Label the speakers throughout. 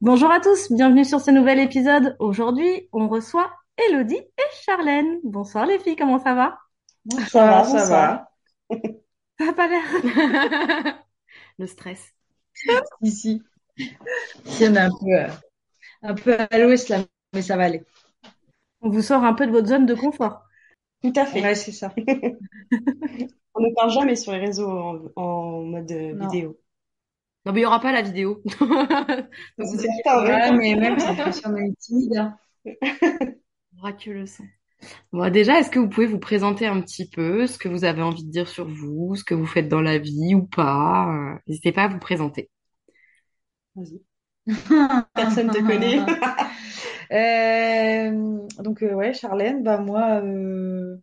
Speaker 1: Bonjour à tous, bienvenue sur ce nouvel épisode. Aujourd'hui, on reçoit Elodie et Charlène. Bonsoir les filles, comment ça va?
Speaker 2: Ça va, ça va.
Speaker 1: Ça n'a pas l'air.
Speaker 3: Le stress.
Speaker 2: Ici. Si on est un peu, euh, un peu à l'ouest là, mais ça va aller.
Speaker 1: On vous sort un peu de votre zone de confort.
Speaker 2: Tout à fait.
Speaker 1: Ouais, c'est ça.
Speaker 2: On ne parle jamais sur les réseaux en, en mode euh,
Speaker 1: Non.
Speaker 2: vidéo.
Speaker 3: Non, mais il n'y aura pas la vidéo.
Speaker 2: C'est certain, ouais.
Speaker 4: mais même si on est timide. hein.
Speaker 3: on aura que le son. Bon, déjà, est-ce que vous pouvez vous présenter un petit peu ce que vous avez envie de dire sur vous, ce que vous faites dans la vie ou pas? Euh, N'hésitez pas à vous présenter.
Speaker 2: Vas-y. Personne te connaît.
Speaker 4: Euh, donc euh, ouais, Charlène, bah moi, euh,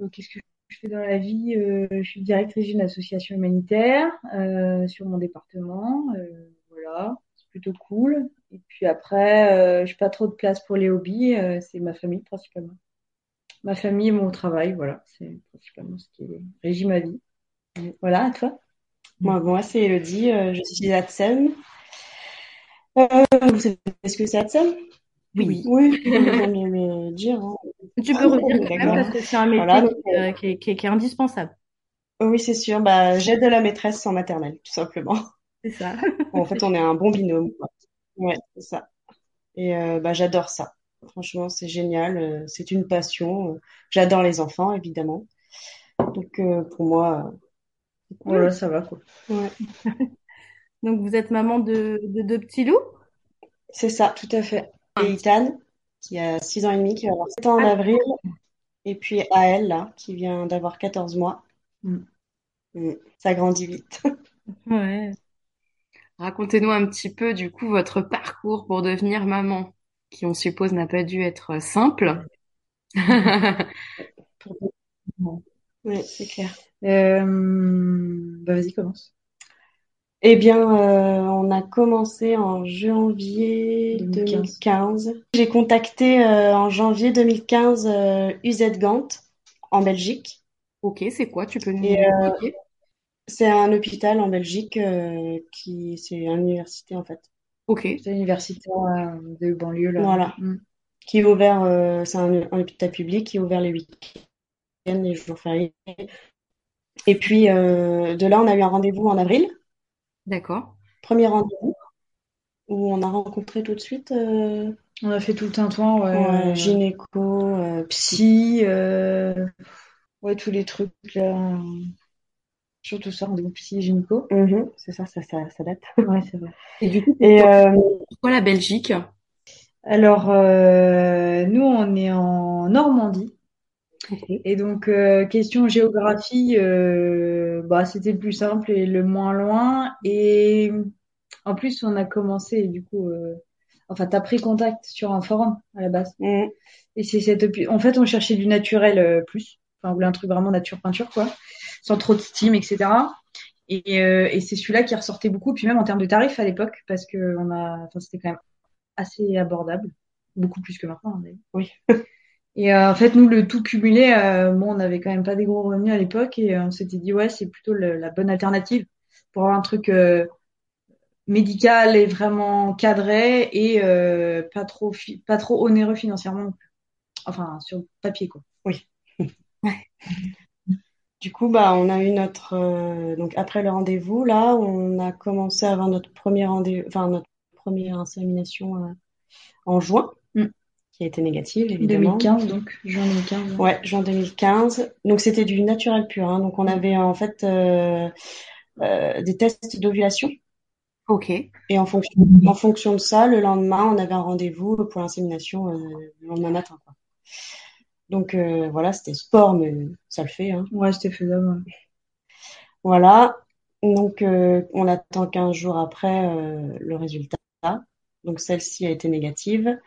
Speaker 4: euh, qu'est-ce que je fais dans la vie? Euh, je suis directrice d'une association humanitaire euh, sur mon département. Euh, voilà, c'est plutôt cool. Et puis après, je n'ai pas trop de place pour les hobbies. c'est ma famille principalement. Ma famille et mon travail, voilà, c'est principalement ce qui régit ma vie. Voilà, à toi?
Speaker 2: Moi, moi c'est Elodie, euh, je suis ATSEM. Euh, vous savez ce que c'est ATSEM?
Speaker 3: Oui.
Speaker 2: Oui, j'aime bien le dire. hein.
Speaker 1: Tu peux redire quand même parce que c'est un métier
Speaker 2: Voilà, donc,
Speaker 1: qui, euh, qui est, qui est- qui est indispensable.
Speaker 2: Oui, c'est sûr. Bah, j'aide la maîtresse en maternelle, tout simplement.
Speaker 1: C'est ça.
Speaker 2: En fait, on est un bon binôme. Ouais, c'est ça. Et euh, bah, j'adore ça. Franchement, c'est génial. euh, C'est une passion. J'adore les enfants, évidemment. Donc, euh, pour moi, euh, c'est cool.
Speaker 4: Voilà, ça va quoi.
Speaker 2: Ouais,
Speaker 1: Donc vous êtes maman de, de deux petits loups?
Speaker 2: c'est ça, tout à fait. Et Ethan, qui a 6 ans et demi, qui va avoir 7 ans en avril. Et puis Aël, là, qui vient d'avoir 14 mois.
Speaker 4: Mm.
Speaker 2: Mm. Ça grandit vite.
Speaker 1: Ouais.
Speaker 3: Racontez-nous un petit peu, du coup, votre parcours pour devenir maman, qui on suppose n'a pas dû être simple.
Speaker 2: Oui, c'est clair.
Speaker 4: Euh, bah vas-y, commence.
Speaker 2: Eh bien, euh, on a commencé en janvier
Speaker 4: 2015.
Speaker 2: 2015. J'ai contacté euh, en janvier 2015 euh, UZ Gant en Belgique.
Speaker 3: Ok, c'est quoi? Tu peux nous
Speaker 2: euh,
Speaker 3: expliquer?
Speaker 2: C'est un hôpital en Belgique euh, qui, c'est une université en fait,
Speaker 3: Ok.
Speaker 4: C'est universitaire euh, de banlieue là.
Speaker 2: Voilà.
Speaker 4: Mm.
Speaker 2: qui est ouvert. euh, c'est un, un hôpital public qui est ouvert les week-ends, les jours fériés. Et puis euh, de là, on a eu un rendez-vous en avril,
Speaker 3: D'accord.
Speaker 2: premier rendez-vous où on a rencontré tout de suite euh,
Speaker 4: On a fait tout le tintouin, ouais.
Speaker 2: ouais,
Speaker 4: euh,
Speaker 2: gynéco, euh, psy.
Speaker 4: psy, euh, ouais, tous les trucs là. Surtout ça, rendez-vous psy et gynéco.
Speaker 2: Mhm, c'est ça, ça, ça, ça date.
Speaker 4: Ouais, c'est vrai.
Speaker 3: Et du coup,
Speaker 2: Et euh,
Speaker 3: pourquoi la Belgique?
Speaker 4: Alors, euh, nous, on est en Normandie. Et donc, euh, question géographie, euh, bah, c'était le plus simple et le moins loin. Et en plus, on a commencé, et du coup, euh, enfin, t'as pris contact sur un forum à la base.
Speaker 2: mhm,
Speaker 4: Et c'est cette, en fait, on cherchait du naturel euh, plus. Enfin, on voulait un truc vraiment nature peinture, quoi. Sans trop de steam, etc. Et, euh, et c'est celui-là qui ressortait beaucoup. Puis même en termes de tarifs à l'époque, parce que on a, enfin, c'était quand même assez abordable. Beaucoup plus que maintenant, d'ailleurs.
Speaker 2: oui.
Speaker 4: Et euh, en fait, nous, le tout cumulé, euh, bon, on n'avait quand même pas des gros revenus à l'époque et on s'était dit, ouais, c'est plutôt la bonne alternative pour avoir un truc euh, médical et vraiment cadré et euh, pas trop, pas trop onéreux financièrement. Enfin, sur le papier, quoi.
Speaker 2: Du coup, bah, on a eu notre euh, donc après le rendez-vous là, on a commencé à avoir notre premier rendez-vous, enfin notre première insémination euh, en juin. Qui a été négative évidemment.
Speaker 4: 2015, donc, juin 2015.
Speaker 2: Ouais, juin 2015. Donc c'était du naturel pur. Hein. Donc on avait en fait euh, euh, des tests d'ovulation
Speaker 3: Ok.
Speaker 2: et en fonction en fonction de ça, le lendemain, on avait un rendez-vous pour l'insémination euh, le lendemain matin, quoi. Donc voilà, c'était sport, mais ça le fait. Hein.
Speaker 4: Ouais, c'était faisable. ouais.
Speaker 2: Voilà. Donc on attend 15 jours après le résultat. Donc celle-ci a été négative.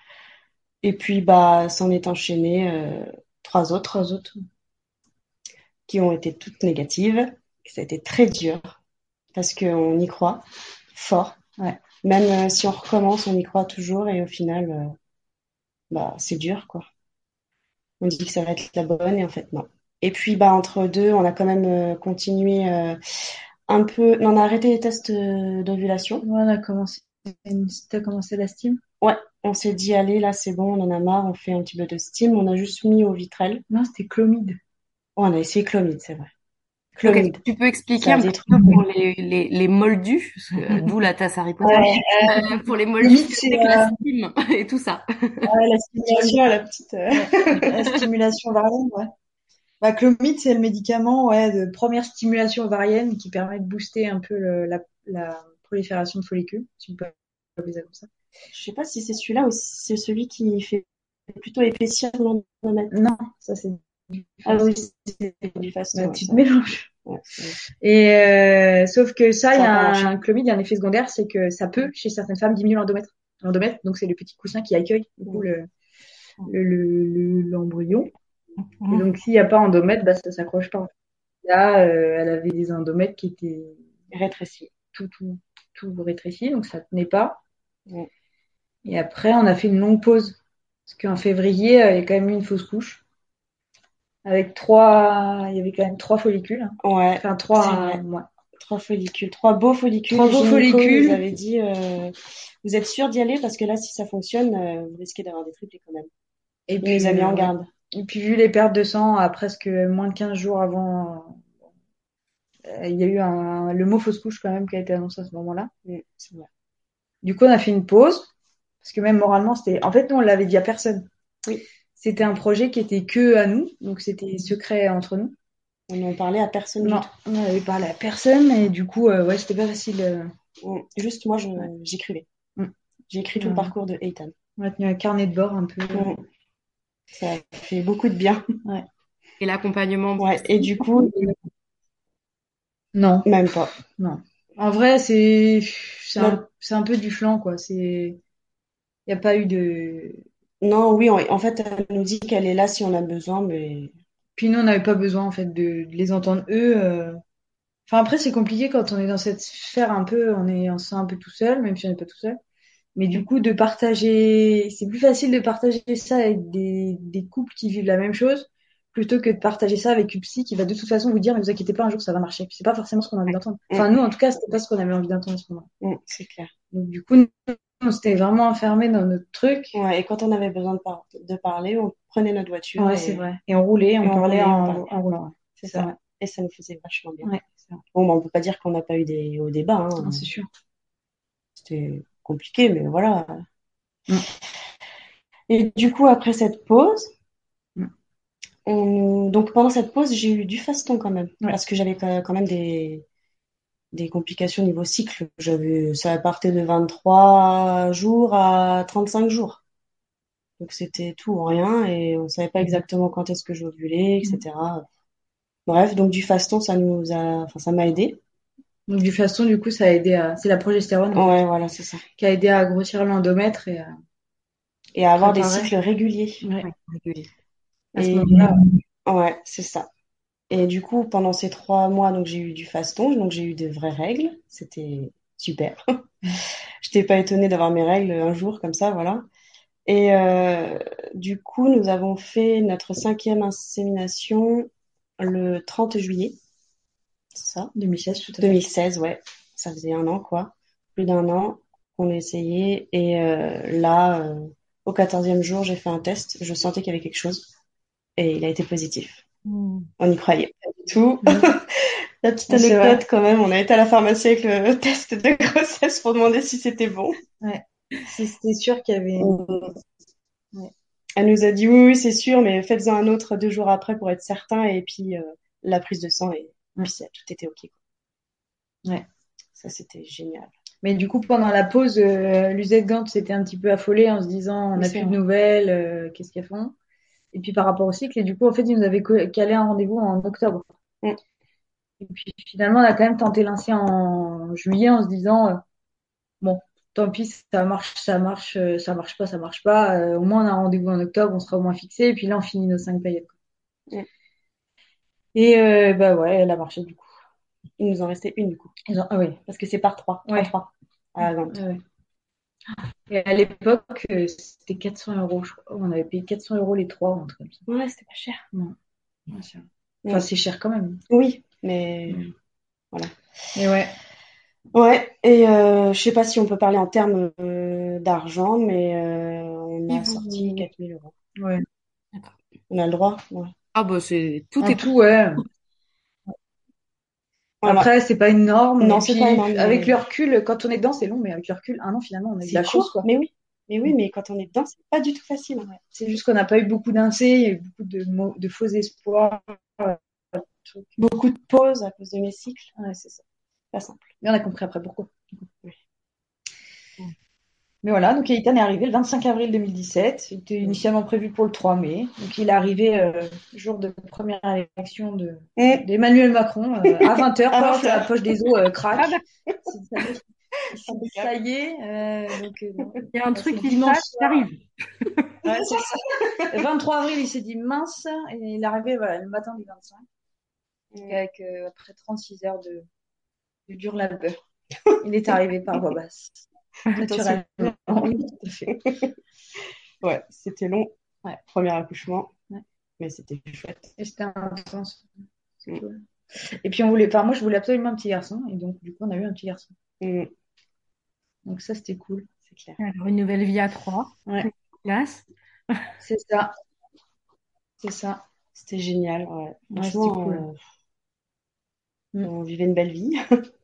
Speaker 2: Et puis, bah, s'en est enchaîné euh, trois autres.
Speaker 4: Trois autres.
Speaker 2: Qui ont été toutes négatives. Ça a été très dur parce qu'on y croit fort.
Speaker 4: Ouais.
Speaker 2: Même si on recommence, on y croit toujours et au final, bah, c'est dur, quoi. On dit que ça va être la bonne et en fait, non. Et puis, bah, entre deux, on a quand même continué un peu. Non, on a arrêté les tests d'ovulation.
Speaker 4: On a commencé. T'as commencé la steam
Speaker 2: Ouais, on s'est dit, allez, là, c'est bon, on en a marre, on fait un petit peu de steam. On a juste mis au vitrel.
Speaker 4: Non, c'était chlomide.
Speaker 2: Oh, on a essayé chlomide, c'est vrai.
Speaker 3: Chlomide. Okay, tu peux expliquer un petit peu pour les, les, les moldus, d'où la tasse Harry Potter,
Speaker 2: Ouais,
Speaker 3: euh, pour les moldus, c'est la
Speaker 4: euh,
Speaker 3: steam et tout ça.
Speaker 2: Ouais, la stimulation, la petite. euh,
Speaker 4: La stimulation ovarienne, ouais. Bah, chlomide, c'est le médicament ouais, de première stimulation ovarienne qui permet de booster un peu le- la, la prolifération de follicules, si on peut appeler ça comme ça.
Speaker 2: Je sais pas si c'est celui-là ou si c'est celui qui fait plutôt épaissir l'endomètre.
Speaker 4: Non, ça c'est du
Speaker 2: Ah oui, c'est du
Speaker 4: bah,
Speaker 2: ouais,
Speaker 4: tu te mélanges.
Speaker 2: Ouais.
Speaker 4: Et euh, sauf que ça, il y a un chlomide, il y a un effet secondaire, c'est que ça peut, chez certaines femmes, diminuer l'endomètre. L'endomètre, donc c'est le petit coussin qui accueille du coup le le- le- le- l'embryon. Et donc s'il n'y a pas endomètre, bah ça s'accroche pas. Là, euh, elle avait des endomètres qui étaient
Speaker 2: Rétréci.
Speaker 4: tout tout tout rétrécis, donc ça tenait pas.
Speaker 2: Ouais.
Speaker 4: Et après, on a fait une longue pause parce qu'en février, euh, il y a quand même eu une fausse couche avec trois, il y avait quand même trois follicules.
Speaker 2: Ouais,
Speaker 4: enfin trois, euh, ouais.
Speaker 2: trois follicules, trois beaux follicules.
Speaker 4: Trois beaux follicules.
Speaker 2: nous avait dit, euh, vous êtes sûr d'y aller? Parce que là, si ça fonctionne, euh, vous risquez d'avoir des triplés quand même.
Speaker 4: Et
Speaker 2: Il nous a mis en garde.
Speaker 4: Et puis vu les pertes de sang à presque moins de 15 jours avant, il y a eu un, le mot fausse couche quand même qui a été annoncé à ce moment-là. Du coup, on a fait une pause parce que même moralement, c'était. En fait, nous, on l'avait dit à personne.
Speaker 2: Oui.
Speaker 4: C'était un projet qui était que à nous, donc c'était secret entre nous.
Speaker 2: On n'en parlait à personne du
Speaker 4: Non, on n'avait parlé à personne et du coup, euh, ouais, c'était pas facile. euh.
Speaker 2: Mm. Juste moi, je,
Speaker 4: Ouais.
Speaker 2: j'écrivais.
Speaker 4: Mm.
Speaker 2: J'ai écrit tout
Speaker 4: Ouais.
Speaker 2: le parcours de Ethan.
Speaker 4: On a tenu un carnet de bord un peu.
Speaker 2: Mm. Ça fait beaucoup de bien.
Speaker 3: Et l'accompagnement.
Speaker 2: Ouais. Et du coup,
Speaker 4: Non,
Speaker 2: même pas.
Speaker 4: non. En vrai, c'est un, c'est un peu du flanc, quoi. C'est n'y a pas eu de
Speaker 2: Non, oui, en, en fait, elle nous dit qu'elle est là si on a besoin, mais
Speaker 4: Puis nous, on n'avait pas besoin en fait de, de les entendre eux. euh. Enfin après, c'est compliqué quand on est dans cette sphère un peu, on est, on se sent un peu tout seul, même si on n'est pas tout seul. Mais du coup, de partager, c'est plus facile de partager ça avec des, des couples qui vivent la même chose, plutôt que de partager ça avec une psy qui va de toute façon vous dire, mais vous inquiétez pas, un jour ça va marcher. Puis c'est pas forcément ce qu'on a envie d'entendre. Enfin nous, en tout cas, c'était pas ce qu'on avait envie d'entendre à ce moment-là.
Speaker 2: mm, c'est clair.
Speaker 4: Donc du coup, nous, on s'était vraiment enfermés dans notre truc.
Speaker 2: Ouais, et quand on avait besoin de, par- de parler, on prenait notre voiture
Speaker 4: Ouais,
Speaker 2: et,
Speaker 4: c'est vrai. Et on roulait, on parlait en,
Speaker 2: parlait.
Speaker 4: en roulant.
Speaker 2: c'est ça.
Speaker 4: vrai.
Speaker 2: Et ça nous faisait vachement bien.
Speaker 4: Ouais.
Speaker 2: Bon, bah, on peut pas dire qu'on n'a pas eu des hauts débats, hein.
Speaker 4: C'est sûr.
Speaker 2: C'était compliqué, mais voilà.
Speaker 4: Mm.
Speaker 2: Et du coup, après cette pause,
Speaker 4: Mm.
Speaker 2: on... donc pendant cette pause, j'ai eu du faston quand même,
Speaker 4: Ouais.
Speaker 2: parce que j'avais quand même des des complications niveau cycle. J'avais, ça partait de 23 jours à 35 jours. Donc c'était tout ou rien et on savait pas exactement quand est-ce que j'ovulais, etc. Bref, donc du faston, ça nous a, enfin, ça m'a aidé.
Speaker 4: Donc du faston, du coup, ça a aidé à... C'est la progestérone fait,
Speaker 2: Ouais, voilà, c'est ça.
Speaker 4: qui a aidé à grossir l'endomètre et à...
Speaker 2: Et à avoir des cycles réguliers.
Speaker 4: Ouais.
Speaker 3: régulier.
Speaker 4: À ce
Speaker 2: Et
Speaker 4: moment-là,
Speaker 2: ouais, c'est ça. Et du coup, pendant ces trois mois, donc j'ai eu du faston, donc j'ai eu des vraies règles. C'était super. J'étais pas étonnée d'avoir mes règles un jour comme ça, voilà. Et euh, du coup, nous avons fait notre cinquième insémination le 30 juillet. C'est ça?
Speaker 4: 2016, tout à fait.
Speaker 2: 2016, ouais. Ça faisait un an, quoi. Plus d'un an qu'on a essayé. Et euh, là, euh, au quatorzième jour, j'ai fait un test. Je sentais qu'il y avait quelque chose. Et il a été positif.
Speaker 3: Mm.
Speaker 2: On n'y croyait pas du tout.
Speaker 4: Mhm.
Speaker 2: La petite anecdote quand même, on a été à la pharmacie avec le test de grossesse pour demander si c'était bon.
Speaker 4: C'était sûr qu'il y avait... Ouais.
Speaker 2: Elle nous a dit oui, oui, c'est sûr, mais faites-en un autre deux jours après pour être certain. Et puis euh, la prise de sang et
Speaker 4: Ouais.
Speaker 2: puis ça, tout était OK.
Speaker 4: Ouais.
Speaker 2: Ça, c'était génial.
Speaker 4: Mais du coup, pendant la pause, euh, Luzette Gant s'était un petit peu affolée en se disant, on n'a plus de nouvelles, euh, qu'est-ce qu'elles font? Et puis par rapport au cycle, et du coup, en fait, ils nous avaient calé un rendez-vous en octobre.
Speaker 2: Mm.
Speaker 4: Et puis finalement, on a quand même tenté l'insé en juillet en se disant, euh, bon, tant pis, ça marche, ça marche, euh, ça marche pas, ça marche pas. Euh, au moins, on a un rendez-vous en octobre, on sera au moins fixé. Et puis là, on finit nos cinq paillettes. quoi.
Speaker 2: Ouais.
Speaker 4: Et euh, bah ouais, elle a marché du coup.
Speaker 2: Il nous en restait une, du coup.
Speaker 4: Ont- Ah oui.
Speaker 2: Parce que c'est par trois.
Speaker 4: Ouais.
Speaker 2: Trois, trois. À
Speaker 4: ouais. Et à l'époque, euh, c'était 400 euros, je crois. On avait payé 400 euros les trois, ou un truc comme ça.
Speaker 2: Ouais, c'était pas cher.
Speaker 4: C'est- Enfin, c'est cher quand même.
Speaker 2: Oui, mais
Speaker 4: Et ouais.
Speaker 2: ouais. Et euh, je sais pas si on peut parler en termes euh, d'argent, mais euh, on
Speaker 3: Et
Speaker 2: a sorti 4000 euros.
Speaker 4: Ouais.
Speaker 2: On a le droit. Ouais.
Speaker 3: Ah bah c'est tout
Speaker 4: En
Speaker 3: est
Speaker 4: tout, ouais.
Speaker 2: Voilà.
Speaker 4: Après, c'est pas énorme.
Speaker 2: Non,
Speaker 4: et
Speaker 2: c'est pas énorme, mais-
Speaker 4: Avec le recul, quand on est dedans, c'est long, mais avec le recul, un an, finalement, on a eu de la chance, quoi.
Speaker 2: mais oui. Mais oui, mais quand on est dedans, c'est pas du tout facile.
Speaker 4: C'est juste qu'on n'a pas eu beaucoup d'insé, il y a eu beaucoup de, de faux espoirs. euh.
Speaker 2: Beaucoup de pauses à cause de mes cycles.
Speaker 4: Ouais, c'est ça.
Speaker 2: Pas simple.
Speaker 4: Mais on a compris après pourquoi. Mais voilà, donc Eitan est arrivé le 25 avril 2017. C'était initialement prévu pour le 3 mai. Donc il est arrivé euh, jour de première élection de
Speaker 2: Mm.
Speaker 4: d'Emmanuel Macron euh, à 20h.
Speaker 2: À
Speaker 4: Paf,
Speaker 2: 20h.
Speaker 4: la poche des os euh, craque.
Speaker 3: Ah bah.
Speaker 4: Ça y est, c'est- ça y est. euh, donc, euh.
Speaker 1: Il y a un truc qui arrive.
Speaker 4: Ouais, c'est ça. Le 23 avril, il s'est dit mince. Et il est arrivé voilà, le matin du 25.
Speaker 2: Mm.
Speaker 4: Avec, euh, après 36 heures de, de dur labeur. Il est arrivé par voie basse. Naturellement. Oui, tout à fait.
Speaker 2: Ouais, c'était long.
Speaker 4: Ouais.
Speaker 2: Premier accouchement.
Speaker 4: Ouais.
Speaker 2: Mais c'était chouette.
Speaker 4: Et c'était intense.
Speaker 2: Mm.
Speaker 4: cool. Et puis on voulait, enfin moi je voulais absolument un petit garçon et donc du coup on a eu un petit garçon.
Speaker 2: Mm.
Speaker 4: Donc ça c'était cool.
Speaker 2: C'est clair.
Speaker 1: Alors, une nouvelle vie à trois.
Speaker 4: Ouais. C'est ça. C'est ça.
Speaker 2: C'était génial. Ouais. Franchement,
Speaker 4: cool.
Speaker 2: euh,
Speaker 4: Mm.
Speaker 2: on vivait une belle vie.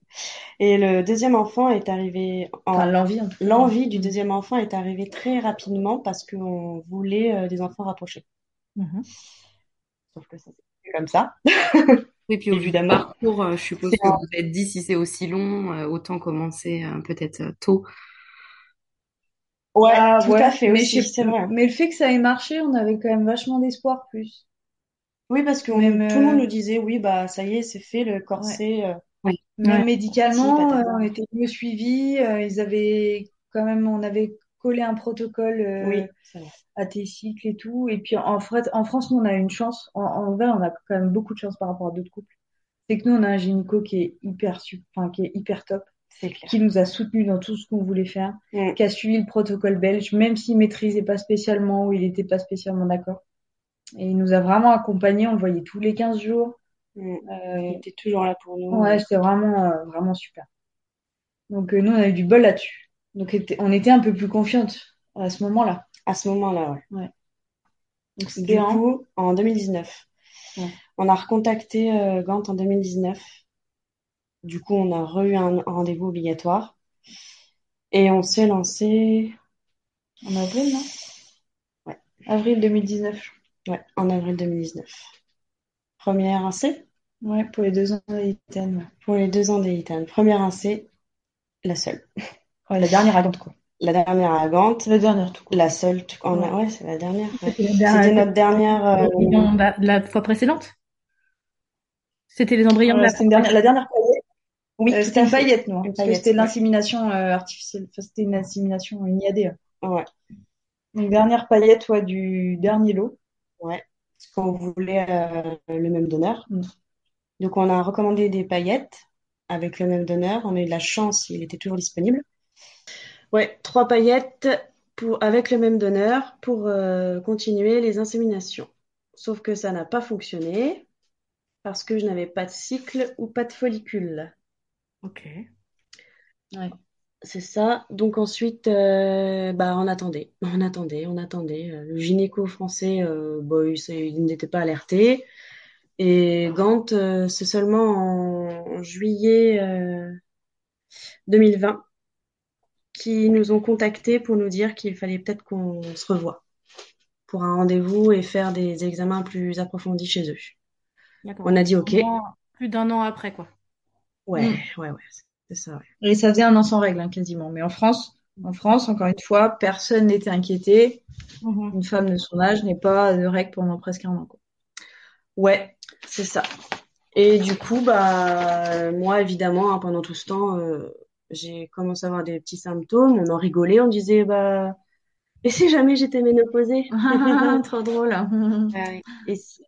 Speaker 2: Et le deuxième enfant est arrivé en...
Speaker 4: Enfin l'envie en.
Speaker 2: L'envie du deuxième enfant est arrivée très rapidement parce qu'on voulait euh, des enfants rapprochés.
Speaker 1: Mhm.
Speaker 2: Sauf que ça s'est fait comme ça.
Speaker 3: Oui, puis au vu du
Speaker 2: Évidemment.
Speaker 3: parcours, euh, je suppose
Speaker 2: C'est
Speaker 3: que vous vous êtes dit si c'est aussi long, euh, autant commencer euh, peut-être tôt.
Speaker 2: Ouais,
Speaker 4: Ah,
Speaker 2: tout
Speaker 4: ouais.
Speaker 2: à fait
Speaker 4: mais,
Speaker 2: aussi,
Speaker 4: je
Speaker 2: c'est vrai.
Speaker 4: mais le fait que ça ait marché, on avait quand même vachement d'espoir plus.
Speaker 2: Oui, parce que on-
Speaker 4: Même,
Speaker 2: tout le monde nous disait, oui, bah ça y est, c'est fait, le corset. Euh,
Speaker 4: Même
Speaker 1: Ouais.
Speaker 4: médicalement,
Speaker 2: Si,
Speaker 4: euh, on était mieux suivis. euh, ils avaient quand même, on avait collé un protocole euh,
Speaker 2: Oui,
Speaker 4: à tes cycles et tout. Et puis en, en France, nous, on a une chance. En, en vrai, on a quand même beaucoup de chance par rapport à d'autres couples. C'est que nous, on a un gynéco qui est hyper, enfin, qui est hyper top,
Speaker 2: clair.
Speaker 4: qui nous a soutenus dans tout ce qu'on voulait faire,
Speaker 2: Mm.
Speaker 4: qui a suivi le protocole belge, même s'il maîtrisait pas spécialement ou il n'était pas spécialement d'accord. Et il nous a vraiment accompagnés. On le voyait tous les 15 jours.
Speaker 2: Mm.
Speaker 4: Euh,
Speaker 2: Il était toujours là pour nous.
Speaker 4: Ouais, c'était vraiment, euh, vraiment super. Donc, euh, nous, on a eu du bol là-dessus. Donc, on était un peu plus confiantes à ce moment-là.
Speaker 2: À ce moment-là, ouais.
Speaker 4: Donc,
Speaker 2: Du
Speaker 4: c'était en-
Speaker 2: coup, en 2019,
Speaker 4: Ouais.
Speaker 2: on a recontacté euh, Gant en 2019. Du coup, on a re-eu un rendez-vous obligatoire. Et on s'est lancé
Speaker 4: en avril, non?
Speaker 2: Ouais.
Speaker 4: Avril 2019.
Speaker 2: ouais, en avril 2019. Première incé
Speaker 4: Ouais, pour les deux ans. Ouais.
Speaker 2: pour les deux ans d'Eitan. Première incé, la seule.
Speaker 4: Ouais, la dernière à Gand, quoi.
Speaker 2: La dernière à Gant,
Speaker 4: La dernière, tout court.
Speaker 2: la seule. tout-
Speaker 4: Ouais.
Speaker 2: Ouais, c'est la dernière. ouais.
Speaker 1: C'était
Speaker 2: notre dernière. euh,
Speaker 1: de la, fois précédente? C'était les embryons de
Speaker 4: Ouais,
Speaker 1: la
Speaker 4: c'était une dernière, la dernière paillette.
Speaker 2: Oui,
Speaker 4: Euh, c'était une paillette, non?
Speaker 2: Une
Speaker 4: Parce que c'était
Speaker 2: ouais.
Speaker 4: l'insémination euh, artificielle. Enfin, c'était une insémination, une IAD. hein.
Speaker 2: Ouais,
Speaker 4: Donc, dernière paillette, ouais, du dernier lot.
Speaker 2: ouais. Parce qu'on voulait euh, le même donneur.
Speaker 4: Mm.
Speaker 2: Donc, on a recommandé des paillettes avec le même donneur. On a eu de la chance, il était toujours disponible. Ouais, trois paillettes pour, avec le même donneur pour euh, continuer les inséminations. Sauf que ça n'a pas fonctionné parce que je n'avais pas de cycle ou pas de follicule.
Speaker 1: Ok.
Speaker 2: C'est ça. Donc ensuite, euh, bah, on attendait, on attendait, on attendait. Euh, Le gynéco français, euh, bah, il, n'était pas alerté. Et Gant, euh, c'est seulement en, en juillet euh, 2020 qui nous ont contactés pour nous dire qu'il fallait peut-être qu'on se revoie pour un rendez-vous et faire des examens plus approfondis chez eux. On a dit OK.
Speaker 1: Plus d'un an après, quoi.
Speaker 2: Ouais,
Speaker 4: Mm.
Speaker 2: ouais, ouais, c'est ça. ouais.
Speaker 4: Et ça faisait un an sans règle, hein, quasiment. Mais en France, en France, encore une fois, personne n'était inquiété.
Speaker 1: Mhm.
Speaker 4: Une femme de son âge n'est pas de règle pendant presque un an, quoi.
Speaker 2: Ouais, c'est ça. Et du coup, bah, moi, évidemment, hein, pendant tout ce temps, euh, j'ai commencé à avoir des petits symptômes. On en rigolait, on disait bah et si jamais j'étais ménopausée?
Speaker 4: Trop drôle.
Speaker 2: et, si-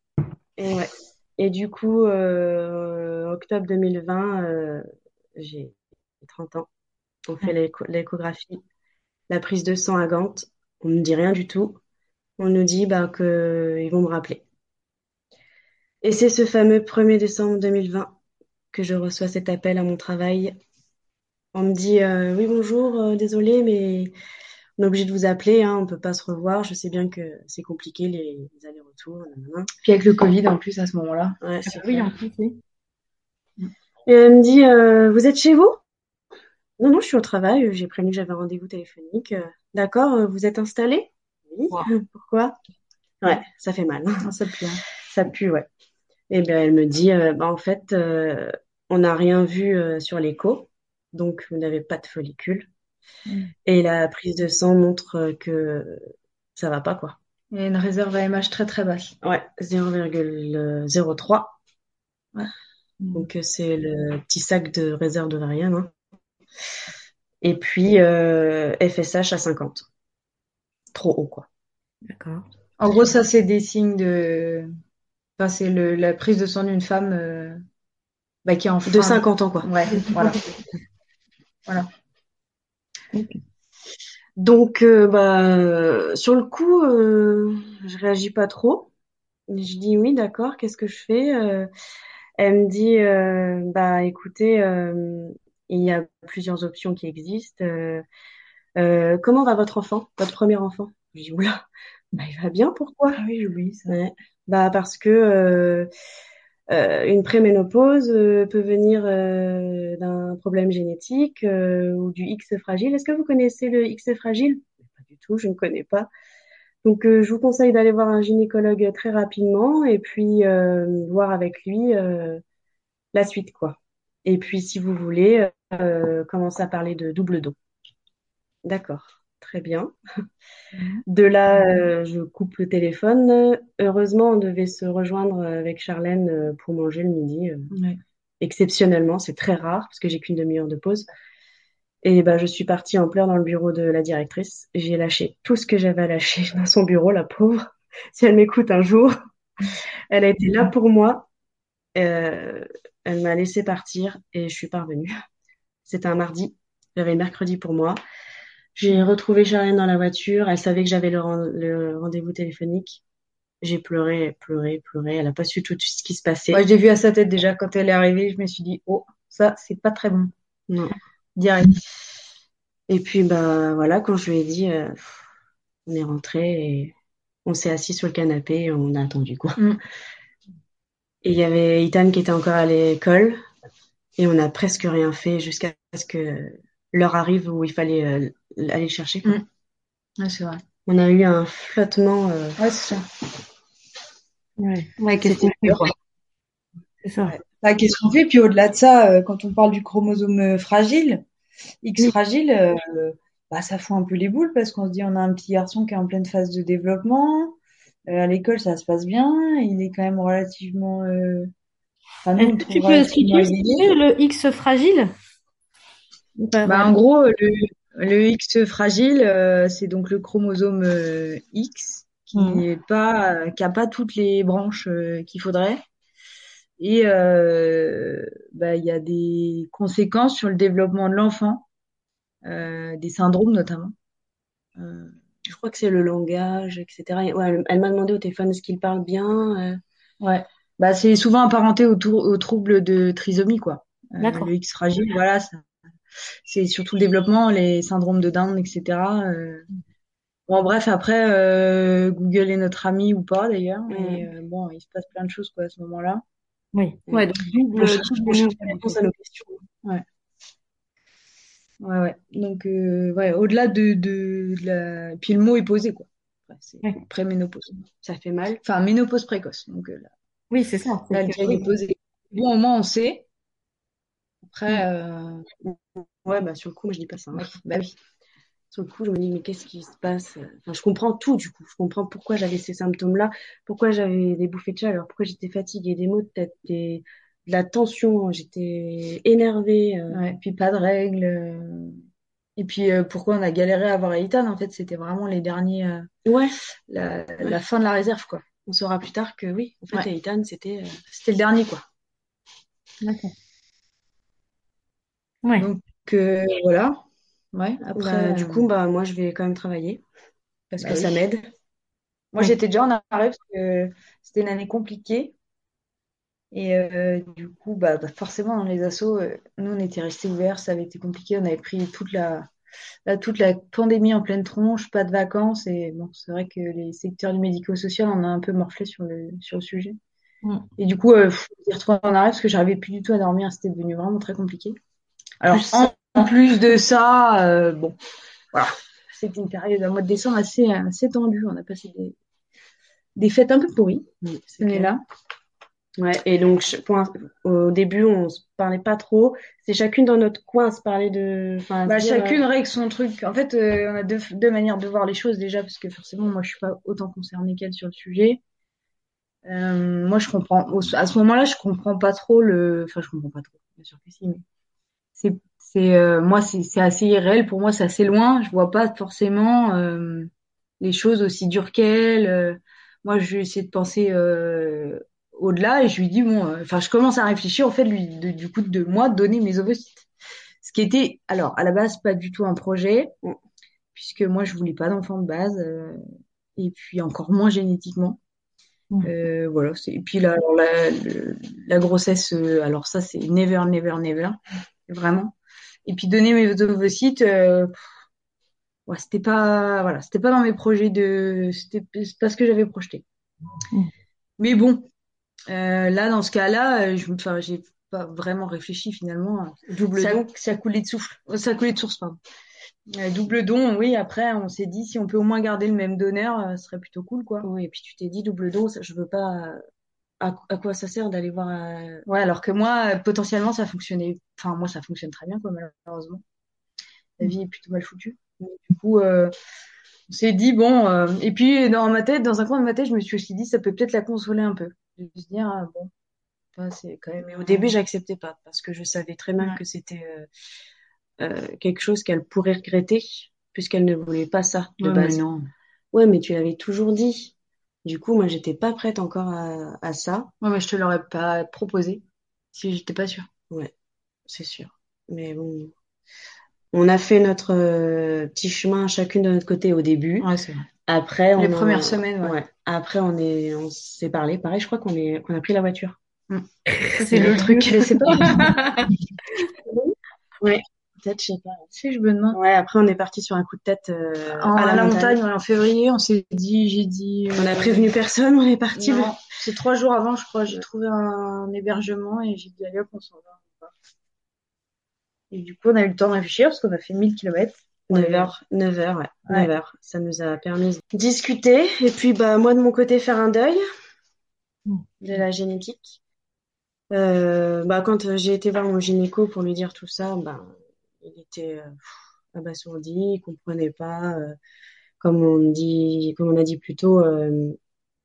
Speaker 2: et ouais. Et du coup, euh, octobre 2020, euh, j'ai 30 ans. On fait l'écho- l'échographie, la prise de sang à Gand. On ne dit rien du tout. On nous dit bah, que ils vont me rappeler. Et c'est ce fameux 1er décembre 2020 que je reçois cet appel à mon travail. On me dit euh, oui bonjour, euh, désolé mais on est obligé de vous appeler, hein, on peut pas se revoir. Je sais bien que c'est compliqué les, les allers-retours.
Speaker 4: Puis avec le Covid en plus à ce moment-là.
Speaker 2: Ouais, c'est
Speaker 3: Oui, en plus, oui.
Speaker 2: Et elle me dit euh, vous êtes chez vous? Non non, je suis au travail. J'ai prévenu que j'avais un rendez-vous téléphonique. Euh, D'accord, euh, vous êtes installé? Oui.
Speaker 3: Wow.
Speaker 2: Pourquoi? Ouais, ça fait mal.
Speaker 4: Ah, ça pue. hein.
Speaker 2: Ça pue, ouais. Et bien, elle me dit, euh, bah, en fait, euh, on n'a rien vu euh, sur l'écho, donc vous n'avez pas de follicule.
Speaker 4: Mm.
Speaker 2: Et la prise de sang montre euh, que ça va pas, quoi.
Speaker 4: Il y a une réserve AMH très très basse.
Speaker 2: Ouais, 0,03.
Speaker 4: Ouais.
Speaker 2: Donc, euh, c'est le petit sac de réserve d'ovarienne. hein. Et puis, euh, FSH à 50. Trop haut, quoi.
Speaker 3: D'accord.
Speaker 4: En gros, ça c'est des signes de. Enfin, c'est le, la prise de sang d'une femme euh, bah, qui est en
Speaker 2: De 50 ans, quoi.
Speaker 4: Ouais, voilà.
Speaker 2: Donc, euh, bah, euh, sur le coup, euh, je réagis pas trop. Je dis oui, d'accord, qu'est-ce que je fais? Elle me dit, euh, bah, écoutez, euh, il y a plusieurs options qui existent. Euh, comment va votre enfant, votre premier enfant? Je dis, oula, bah, il va bien, pourquoi?
Speaker 4: Ah oui, j'oublie ça.
Speaker 2: Ouais. Bah, parce que une préménopause peut venir d'un problème génétique ou du X fragile. Est-ce que vous connaissez le X fragile? Pas du tout, je ne connais pas. Donc, euh, je vous conseille d'aller voir un gynécologue très rapidement et puis euh, voir avec lui euh, la suite, quoi. Et puis, si vous voulez, euh, commencer à parler de double dos. D'accord, très bien. De là, euh, je coupe le téléphone. Heureusement, on devait se rejoindre avec Charlène euh, pour manger le midi. euh,
Speaker 4: Ouais.
Speaker 2: exceptionnellement, c'est très rare parce que j'ai qu'une demi-heure de pause. Et bah, je suis partie en pleurs dans le bureau de la directrice. J'ai lâché tout ce que j'avais à lâcher dans son bureau, la pauvre. Si elle m'écoute un jour, elle a été là pour moi. Euh, elle m'a laissé partir et je suis parvenue. C'était un mardi. J'avais le mercredi pour moi. J'ai retrouvé Charlène dans la voiture. Elle savait que j'avais le, ren- le rendez-vous téléphonique. J'ai pleuré, pleuré, pleuré. Elle a pas su tout ce qui se passait.
Speaker 4: Moi, je l'ai vu à sa tête déjà quand elle est arrivée. Je me suis dit, oh, ça, c'est pas très bon.
Speaker 2: Non.
Speaker 4: Direct.
Speaker 2: Et puis, bah, voilà, quand je lui ai dit, euh, on est rentré et on s'est assis sur le canapé et on a attendu, quoi.
Speaker 4: Mm.
Speaker 2: Et il y avait Ethan qui était encore à l'école et on n'a presque rien fait jusqu'à ce que l'heure arrive où il fallait euh, aller le chercher, quoi.
Speaker 4: Mm. Ouais, c'est vrai.
Speaker 2: On a eu un flottement, euh,
Speaker 4: Ouais, c'est ça.
Speaker 3: Ouais, ouais. C'est ça.
Speaker 4: Bah, qu'est-ce qu'on fait? Puis au-delà de ça, euh, quand on parle du chromosome euh, fragile, X fragile, euh, bah, ça fout un peu les boules parce qu'on se dit on a un petit garçon qui est en pleine phase de développement. Euh, à l'école, ça se passe bien. Il est quand même relativement. Euh... Enfin, nous, on
Speaker 3: tu peux expliquer le X fragile? Bah,
Speaker 4: Bah, en gros, le, le X fragile, euh, c'est donc le chromosome euh, X qui
Speaker 3: Mhm.
Speaker 4: n'est pas, euh, qui a pas toutes les branches euh, qu'il faudrait. Et euh, bah, il y a des conséquences sur le développement de l'enfant, euh, des syndromes notamment. Euh,
Speaker 2: je crois que c'est le langage, etc. Et ouais, elle, elle m'a demandé au téléphone est-ce qu'il parle bien. euh,
Speaker 4: ouais, bah, c'est souvent apparenté au, au trouble de trisomie, quoi. Euh,
Speaker 3: D'accord.
Speaker 4: le X fragile, voilà, c'est surtout le développement, les syndromes de Down, etc. Bon, bref, après, euh, Google est notre ami ou pas d'ailleurs, et euh, bon, il se passe plein de choses quoi à ce moment-là.
Speaker 3: Oui. Ouais, donc double,
Speaker 2: à nos questions.
Speaker 4: Ouais, ouais. Donc, euh, ouais, au-delà de, de, de la... Puis le mot est posé, quoi. C'est
Speaker 3: Ouais.
Speaker 4: préménopause.
Speaker 2: Ça fait mal.
Speaker 4: Enfin, ménopause précoce. Donc, euh, là,
Speaker 3: Oui, c'est ça.
Speaker 4: là, le
Speaker 3: C'est
Speaker 4: diagnostic est posé. Bon, au moins, on sait. Après, euh,
Speaker 2: Ouais, bah sur le coup, moi je dis pas ça. hein.
Speaker 4: bah oui.
Speaker 2: Sur le coup, je me dis, mais qu'est-ce qui se passe? Enfin, je comprends tout, du coup. Je comprends pourquoi j'avais ces symptômes-là, pourquoi j'avais des bouffées de chaleur, pourquoi j'étais fatiguée, des maux de tête, des... de la tension, j'étais énervée. euh.
Speaker 4: Ouais, puis pas de règles. euh. Et puis euh, pourquoi on a galéré à avoir Ethan, en fait, c'était vraiment les derniers, euh,
Speaker 2: Ouais,
Speaker 4: la, la fin de la réserve, quoi.
Speaker 2: on saura plus tard que oui, en fait,
Speaker 4: Ouais.
Speaker 2: C'était. euh,
Speaker 4: C'était le dernier, quoi.
Speaker 1: D'accord. Ouais.
Speaker 4: Donc voilà. Ouais,
Speaker 2: bah,
Speaker 4: après,
Speaker 2: du
Speaker 4: euh,
Speaker 2: coup, bah, moi, je vais quand même travailler parce
Speaker 4: bah
Speaker 2: que
Speaker 4: oui.
Speaker 2: ça m'aide.
Speaker 4: Moi, j'étais déjà en arrêt parce que c'était une année compliquée. Et euh, du coup, bah, bah, forcément, dans les assos, euh, nous, on était restés ouverts, ça avait été compliqué. On avait pris toute la, la- toute la pandémie en pleine tronche, pas de vacances. Et bon, c'est vrai que les secteurs du médico-social, on a un peu morflé sur le, sur le sujet. Et du coup, euh, je me suis retrouvée en arrêt parce que j'arrivais plus du tout à dormir. C'était devenu vraiment très compliqué. Alors, en, en plus de ça, euh, bon, voilà. C'était une période, un mois de décembre assez, assez tendue. On a passé des, des fêtes un peu pourries,
Speaker 2: Oui, c'est
Speaker 4: cette année-là.
Speaker 2: Ouais, et donc, je- pour un- au début, on se parlait pas trop. C'est chacune dans notre coin se parler de.
Speaker 4: Bah,
Speaker 2: dire,
Speaker 4: chacune
Speaker 2: euh,
Speaker 4: règle son truc. En fait, euh, on a deux, deux manières de voir les choses déjà, parce que forcément, moi, je suis pas autant concernée qu'elle sur le sujet. Euh, moi, je comprends. au- À ce moment-là, je comprends pas trop le. Enfin, je comprends pas trop. Bien sûr que si, mais c'est, c'est, euh, moi, c'est, c'est assez irréel. Pour moi, c'est assez loin. Je vois pas forcément euh, les choses aussi dures qu'elle. Euh, moi, je vais essayer de penser euh, au-delà, et je lui dis bon. euh, Enfin, je commence à réfléchir au fait, de lui, de- du coup, de moi donner mes ovocytes. Ce qui était, alors, à la base, pas du tout un projet, puisque moi, je voulais pas d'enfant de base, euh, et puis encore moins génétiquement.
Speaker 1: Mm.
Speaker 4: Euh, voilà. Et puis là, alors, la, grossesse, euh, alors ça, c'est never, never, never, vraiment. Et puis donner mes ovocytes, euh, ouais, c'était pas, voilà, c'était pas dans mes projets de, c'était pas ce que j'avais projeté.
Speaker 1: Mm.
Speaker 4: Mais bon, euh, là, dans ce cas-là, euh, je, enfin, j'ai pas vraiment réfléchi finalement.
Speaker 2: double
Speaker 4: Ça,
Speaker 2: don.
Speaker 4: ça coulait de souffle. Euh, Ça coulait de source, pardon. Euh, double don, oui. Après, on s'est dit si on peut au moins garder le même donneur, ce serait plutôt cool, quoi.
Speaker 2: Oui, et puis tu t'es dit double don, ça, je veux pas. À, à quoi ça sert d'aller voir euh,
Speaker 4: Ouais, alors que moi, potentiellement, ça fonctionnait. Enfin, moi, ça fonctionne très bien, quoi, malheureusement. La vie est plutôt mal foutue. Du coup, euh, on s'est dit bon. euh, Et puis, dans ma tête, dans un coin de ma tête, je me suis aussi dit ça peut peut-être la consoler un peu. De se dire ah, bon, enfin, c'est quand même.
Speaker 2: Mais au début, j'acceptais pas parce que je savais très mal
Speaker 4: Ouais.
Speaker 2: que c'était euh, euh, quelque chose qu'elle pourrait regretter puisqu'elle ne voulait pas ça de
Speaker 4: Ouais, mais
Speaker 2: base.
Speaker 4: non.
Speaker 2: Ouais, mais tu l'avais toujours dit. Du coup, moi, j'étais pas prête encore à, à ça,
Speaker 4: Ouais, mais je te l'aurais pas proposé si j'étais pas sûre.
Speaker 2: c'est sûr. Mais bon, on a fait notre euh, petit chemin chacune de notre côté au début.
Speaker 4: Ouais, c'est vrai.
Speaker 2: Après, on
Speaker 4: Les
Speaker 2: en-
Speaker 4: premières semaines, ouais.
Speaker 2: ouais. Après, on est, on s'est parlé. Pareil, je crois qu'on est, qu'on a pris la voiture.
Speaker 1: C'est le truc.
Speaker 2: Je sais pas. Je sais pas.
Speaker 4: Si je me demande.
Speaker 2: Ouais, après, on est parti sur un coup de tête euh,
Speaker 4: En,
Speaker 2: à la, montagne.
Speaker 4: en février, on s'est dit, j'ai dit.
Speaker 2: On a
Speaker 4: euh,
Speaker 2: prévenu personne, on est parti.
Speaker 4: C'est trois jours avant, je crois, j'ai trouvé un hébergement et j'ai dit, allez hop, on s'en va. Et du coup, on a eu le temps de réfléchir parce qu'on a fait 1000 km.
Speaker 2: 9h, 9h, ouais.
Speaker 4: Ouais.
Speaker 2: 9h. Ça nous a permis de discuter. Et puis, bah, moi, de mon côté, faire un deuil
Speaker 1: Mm.
Speaker 2: de la génétique. Euh, bah, quand j'ai été voir mon gynéco pour lui dire tout ça, bah, il était euh, abasourdi, il comprenait pas. euh, comme on dit, comme on a dit plus tôt, euh,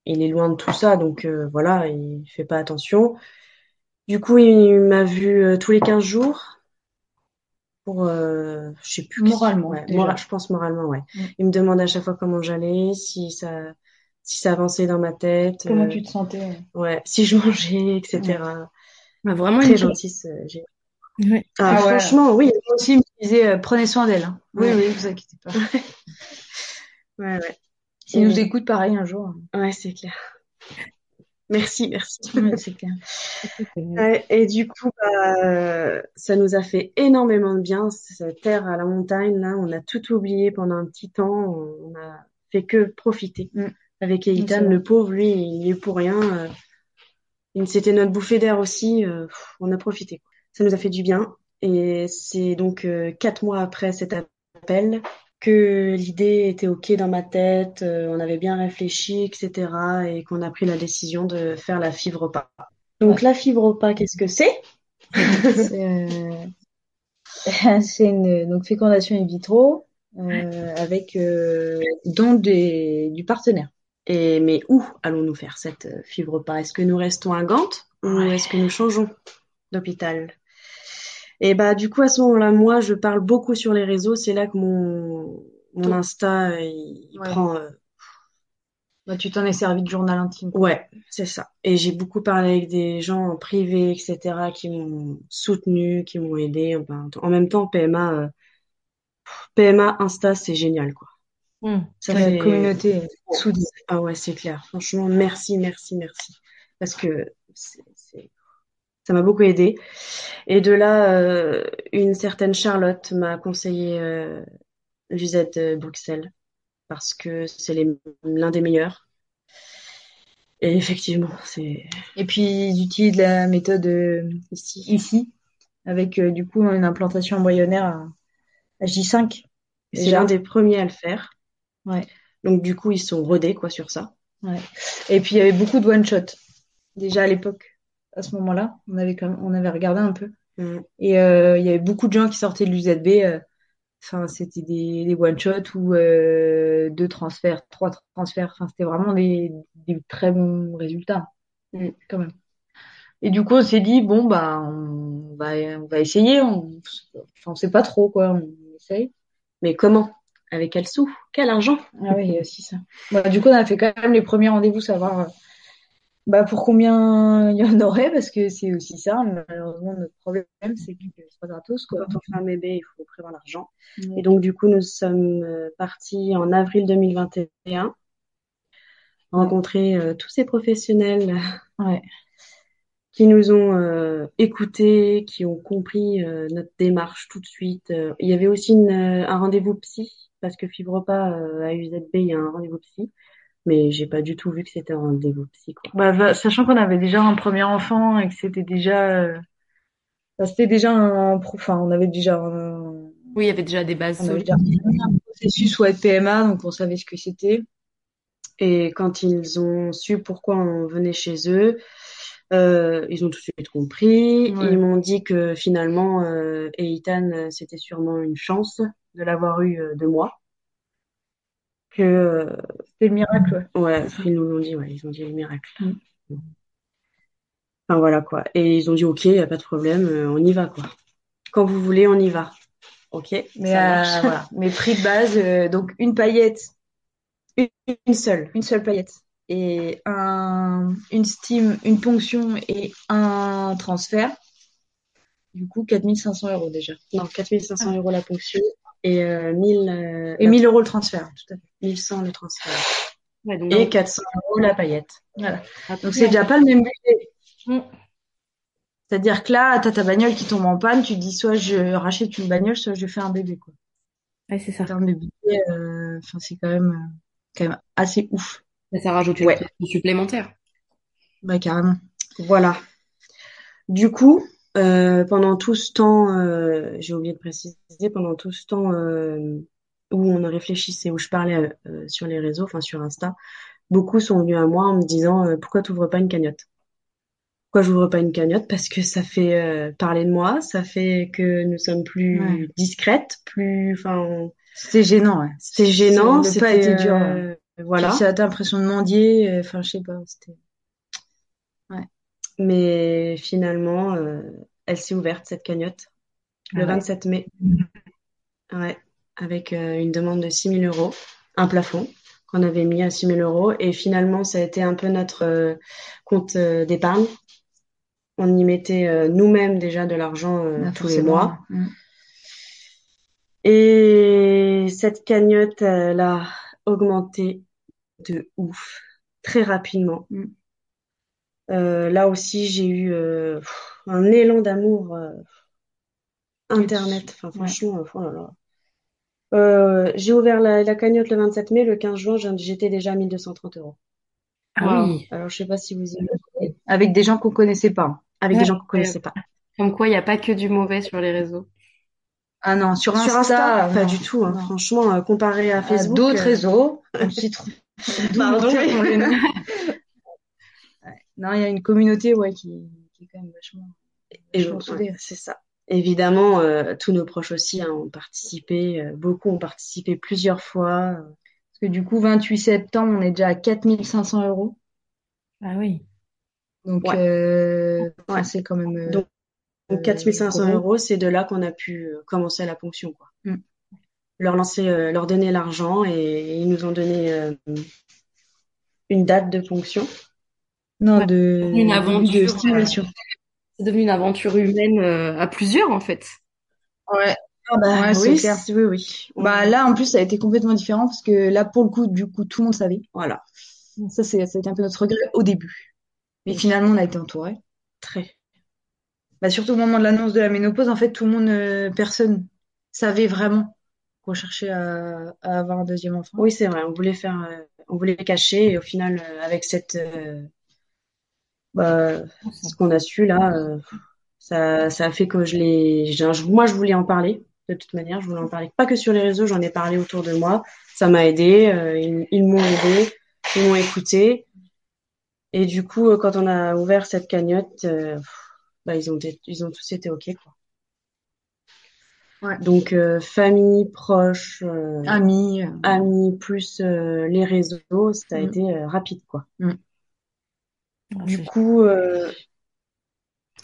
Speaker 2: il est loin de tout ça, donc voilà, il fait pas attention. Du coup, il m'a vu tous les 15 jours pour, euh, je sais plus.
Speaker 4: Moralement,
Speaker 2: Ouais, mora- je pense moralement, ouais.
Speaker 4: Mm.
Speaker 2: Il me demande à chaque fois comment j'allais, si ça, si ça avançait dans ma tête,
Speaker 4: Comment
Speaker 2: euh,
Speaker 4: tu te sentais
Speaker 2: ouais, si je mangeais, etc.
Speaker 3: Bah, vraiment
Speaker 2: Très
Speaker 3: une
Speaker 2: gentil, ce Ah,
Speaker 4: Ah ouais.
Speaker 2: franchement, oui.
Speaker 4: Moi aussi, il me disait, euh, prenez soin d'elle. hein. Oui,
Speaker 2: Ouais.
Speaker 4: oui, vous inquiétez pas.
Speaker 2: Ouais, ouais.
Speaker 4: Nous écoute, pareil, un jour.
Speaker 2: Ouais, c'est clair. Merci, merci.
Speaker 4: Ouais, c'est clair.
Speaker 2: Ouais, et du coup, bah, euh, ça nous a fait énormément de bien, cette terre à la montagne, là, on a tout oublié pendant un petit temps, on a fait que profiter.
Speaker 4: Mm.
Speaker 2: Avec Eitan, le pauvre, lui, il est pour rien. euh, il- C'était notre bouffée d'air aussi, euh, on a profité. Ça nous a fait du bien. Et c'est donc euh, quatre mois après cet appel que l'idée était OK dans ma tête, euh, on avait bien réfléchi, etc. Et qu'on a pris la décision de faire la fibre repas. Donc la fibre repas, qu'est-ce que c'est?
Speaker 4: C'est euh, c'est une donc fécondation in vitro avec don des, du partenaire.
Speaker 2: Et mais où allons-nous faire cette fibre repas Est-ce que nous restons à Gand ou
Speaker 3: Ouais.
Speaker 2: est-ce que nous changeons d'hôpital? Et bah du coup à ce moment-là, moi je parle beaucoup sur les réseaux. C'est là que mon mon Insta il, il
Speaker 4: Ouais.
Speaker 2: prend. euh,
Speaker 4: Bah, tu t'en es servi de journal intime.
Speaker 2: Ouais, c'est ça. Et j'ai beaucoup parlé avec des gens en privé, etc., qui m'ont soutenu, qui m'ont aidé. Enfin, en même temps, PMA, euh, PMA Insta, c'est génial, quoi.
Speaker 1: Hmm.
Speaker 2: Ça fait
Speaker 4: la communauté soudée.
Speaker 2: Ah ouais, c'est clair. Franchement, merci, merci, merci. Parce que ça m'a beaucoup aidé. Et de là, euh, une certaine Charlotte m'a conseillé euh, de Bruxelles parce que c'est l'un des meilleurs. Et effectivement, c'est
Speaker 4: Et puis, ils utilisent la méthode euh,
Speaker 2: ici.
Speaker 4: ici, avec euh, du coup une implantation embryonnaire à, à J5.
Speaker 2: C'est l'un des premiers à le faire.
Speaker 4: Ouais.
Speaker 2: Donc du coup, ils sont rodés quoi sur ça.
Speaker 4: Et puis, il y avait beaucoup de one-shot. Déjà à l'époque, à ce moment-là, on avait quand même, on avait regardé un peu.
Speaker 2: Mm.
Speaker 4: Et euh, il y avait beaucoup de gens qui sortaient de l'UZB. euh, Enfin, c'était des, des one-shots ou euh, deux transferts, trois transferts. Enfin, c'était vraiment des, des très bons résultats,
Speaker 2: Mm.
Speaker 4: quand même. Et du coup, on s'est dit, bon, bah, on va, on va essayer. On, enfin, on sait pas trop, quoi. On essaye.
Speaker 2: Mais comment? Avec quel sou? Quel argent?
Speaker 4: Ah oui, aussi ça. Bah, du coup, on a fait quand même les premiers rendez-vous, savoir bah, pour combien il y en aurait, parce que c'est aussi ça. Malheureusement, notre problème, c'est que c'est pas gratos, quoi.
Speaker 2: Quand on fait un bébé, il faut prévoir l'argent. Et donc, du coup, nous sommes euh, partis en avril 2021, rencontrer euh, tous ces professionnels
Speaker 4: Ouais.
Speaker 2: qui nous ont euh, écoutés, qui ont compris euh, notre démarche tout de suite. Euh, il y avait aussi une, euh, un rendez-vous psy, parce que Fibrepas euh, à UZB, il y a un rendez-vous psy. Mais j'ai pas du tout vu que c'était un rendez-vous psy, quoi.
Speaker 4: Bah, va- sachant qu'on avait déjà un premier enfant et que c'était déjà, euh, bah, c'était déjà un, enfin, on avait déjà un,
Speaker 3: Oui, il y avait déjà des bases
Speaker 4: on avait déjà un processus ouais, de PMA, donc on savait ce que c'était.
Speaker 2: Et quand ils ont su pourquoi on venait chez eux, euh, ils ont tout de suite compris.
Speaker 4: Ouais.
Speaker 2: Ils m'ont dit que finalement, euh, Eitan, euh, c'était sûrement une chance de l'avoir eu euh, de moi. Que,
Speaker 4: C'était le miracle, ouais.
Speaker 2: ouais, ils nous l'ont dit, ouais, ils ont dit le miracle.
Speaker 4: Mm.
Speaker 2: Enfin voilà quoi. Et ils ont dit, ok, y a pas de problème, euh, on y va quoi. Quand vous voulez, on y va. Ok,
Speaker 4: Mais
Speaker 2: ça
Speaker 4: euh, voilà, mes prix de base, euh, donc une paillette,
Speaker 2: Une, une seule.
Speaker 4: une seule paillette et un, une steam, une ponction et un transfert. Du coup, 4500 euros déjà.
Speaker 2: Non, 4500 euros la ponction et euh, 1000, euh,
Speaker 4: Et
Speaker 2: la-
Speaker 4: 1000 euros le transfert, tout à fait.
Speaker 2: 1100 le transfert.
Speaker 3: Ouais, donc,
Speaker 2: Et 400 euros la paillette.
Speaker 4: Voilà.
Speaker 2: Donc
Speaker 4: Donc c'est déjà pas le même budget.
Speaker 1: Mm.
Speaker 4: C'est-à-dire que là, t'as ta bagnole qui tombe en panne, tu te dis soit je rachète une bagnole, soit je fais un bébé, quoi.
Speaker 1: Ouais, c'est ça.
Speaker 4: En termes de budget, enfin, c'est quand même, euh, quand même assez ouf.
Speaker 3: ça rajoute une
Speaker 2: Ouais.
Speaker 3: supplémentaire.
Speaker 4: Bah, carrément.
Speaker 2: Voilà. Du coup, euh, pendant tout ce temps, euh, j'ai oublié de préciser, pendant tout ce temps euh, où on réfléchissait, où je parlais euh, sur les réseaux, enfin sur Insta, beaucoup sont venus à moi en me disant euh, pourquoi tu pas une cagnotte? Pourquoi j'ouvre pas une cagnotte? Parce que ça fait euh, parler de moi, ça fait que nous sommes plus
Speaker 4: Ouais.
Speaker 2: discrètes, plus, enfin,
Speaker 4: C'était gênant, ouais.
Speaker 2: c'était gênant,
Speaker 4: Le pas été dur.
Speaker 2: voilà.
Speaker 4: A l'impression de mendier, euh, enfin, je sais pas, c'était.
Speaker 2: Mais finalement, euh, elle s'est ouverte, cette cagnotte, le
Speaker 4: Ah ouais.
Speaker 2: 27 mai. Ouais, avec euh, une demande de 6 000 euros, un plafond qu'on avait mis à 6 000 euros. Et finalement, ça a été un peu notre euh, compte d'épargne. On y mettait nous-mêmes déjà de l'argent
Speaker 4: Bah,
Speaker 2: tous les mois.
Speaker 4: Mm.
Speaker 2: Et cette cagnotte, elle a augmenté de ouf, très rapidement.
Speaker 4: Mm.
Speaker 2: Euh, là aussi, j'ai eu euh, un élan d'amour euh, Internet. Enfin,
Speaker 4: Ouais.
Speaker 2: franchement, oh là là. Euh, j'ai ouvert la, la cagnotte le 27 mai, le 15 juin, j'étais déjà à 1230 euros.
Speaker 3: Ah
Speaker 1: Wow.
Speaker 3: oui.
Speaker 2: Alors, je sais pas si vous imaginez,
Speaker 4: Avec des gens qu'on connaissait pas.
Speaker 2: avec
Speaker 3: Ouais.
Speaker 2: des gens qu'on connaissait pas.
Speaker 3: Comme quoi, il n'y a pas que du mauvais sur les réseaux.
Speaker 4: Ah non, sur
Speaker 2: Sur
Speaker 4: Insta,
Speaker 2: Insta, pas
Speaker 4: non,
Speaker 2: du tout. Hein. Franchement, comparé à
Speaker 4: À
Speaker 2: Facebook,
Speaker 4: d'autres
Speaker 2: euh,
Speaker 4: réseaux, on s'y trouve.
Speaker 2: Pardon,
Speaker 4: nous
Speaker 2: mais-
Speaker 4: tirons les noms. Ouais. Non, il y a une communauté, ouais, qui, qui est quand même vachement,
Speaker 2: Et
Speaker 4: vachement
Speaker 2: ouais,
Speaker 4: soudée.
Speaker 2: c'est ça. Évidemment, euh, tous nos proches aussi hein, ont participé. euh, beaucoup ont participé plusieurs fois. euh,
Speaker 4: Parce que du coup, 28 septembre, on est déjà à 4500 euros.
Speaker 1: Ah oui.
Speaker 4: Donc,
Speaker 2: Ouais.
Speaker 4: euh,
Speaker 2: Ouais.
Speaker 4: c'est quand même. euh,
Speaker 2: Donc, Donc
Speaker 4: euh,
Speaker 2: 4500
Speaker 4: gros.
Speaker 2: euros, c'est de là qu'on a pu commencer la ponction, quoi.
Speaker 4: Mm.
Speaker 2: Leur lancer, euh, leur donner l'argent et ils nous ont donné euh, une date de ponction.
Speaker 4: Non,
Speaker 3: Ouais.
Speaker 4: de,
Speaker 3: Une aventure,
Speaker 4: de stimulation.
Speaker 3: C'est devenu une aventure humaine euh, à plusieurs, en fait.
Speaker 4: Ouais. Ah bah,
Speaker 2: Ouais, oui,
Speaker 4: clair.
Speaker 2: oui, oui.
Speaker 4: Bah là, en plus, ça a été complètement différent parce que là, pour le coup, du coup, tout le monde savait.
Speaker 2: Voilà,
Speaker 4: Ça, c'est, ça a été un peu notre regret au début. Mais finalement, on a été entouré.
Speaker 2: très.
Speaker 4: Bah, surtout au moment de l'annonce de la ménopause, en fait, tout le monde, euh, personne savait vraiment qu'on cherchait à, à avoir un deuxième enfant.
Speaker 2: Oui, c'est vrai. On voulait faire, euh, on voulait cacher et au final, euh, avec cette, euh, bah, ce qu'on a su là, euh, ça, ça a fait que je l'ai, moi, je voulais en parler. De toute manière, je voulais en parler. Pas que sur les réseaux, j'en ai parlé autour de moi. Ça m'a aidé. euh, ils, ils m'ont aidé. Ils m'ont écouté. Et du coup, euh, quand on a ouvert cette cagnotte, euh, bah, ils ont, ils ont tous été OK, quoi.
Speaker 4: Ouais.
Speaker 2: Donc, famille, proches,
Speaker 4: Amis.
Speaker 2: amis, plus les réseaux, ça a
Speaker 4: Mm.
Speaker 2: été rapide, quoi.
Speaker 1: Ah,
Speaker 2: Du coup, euh,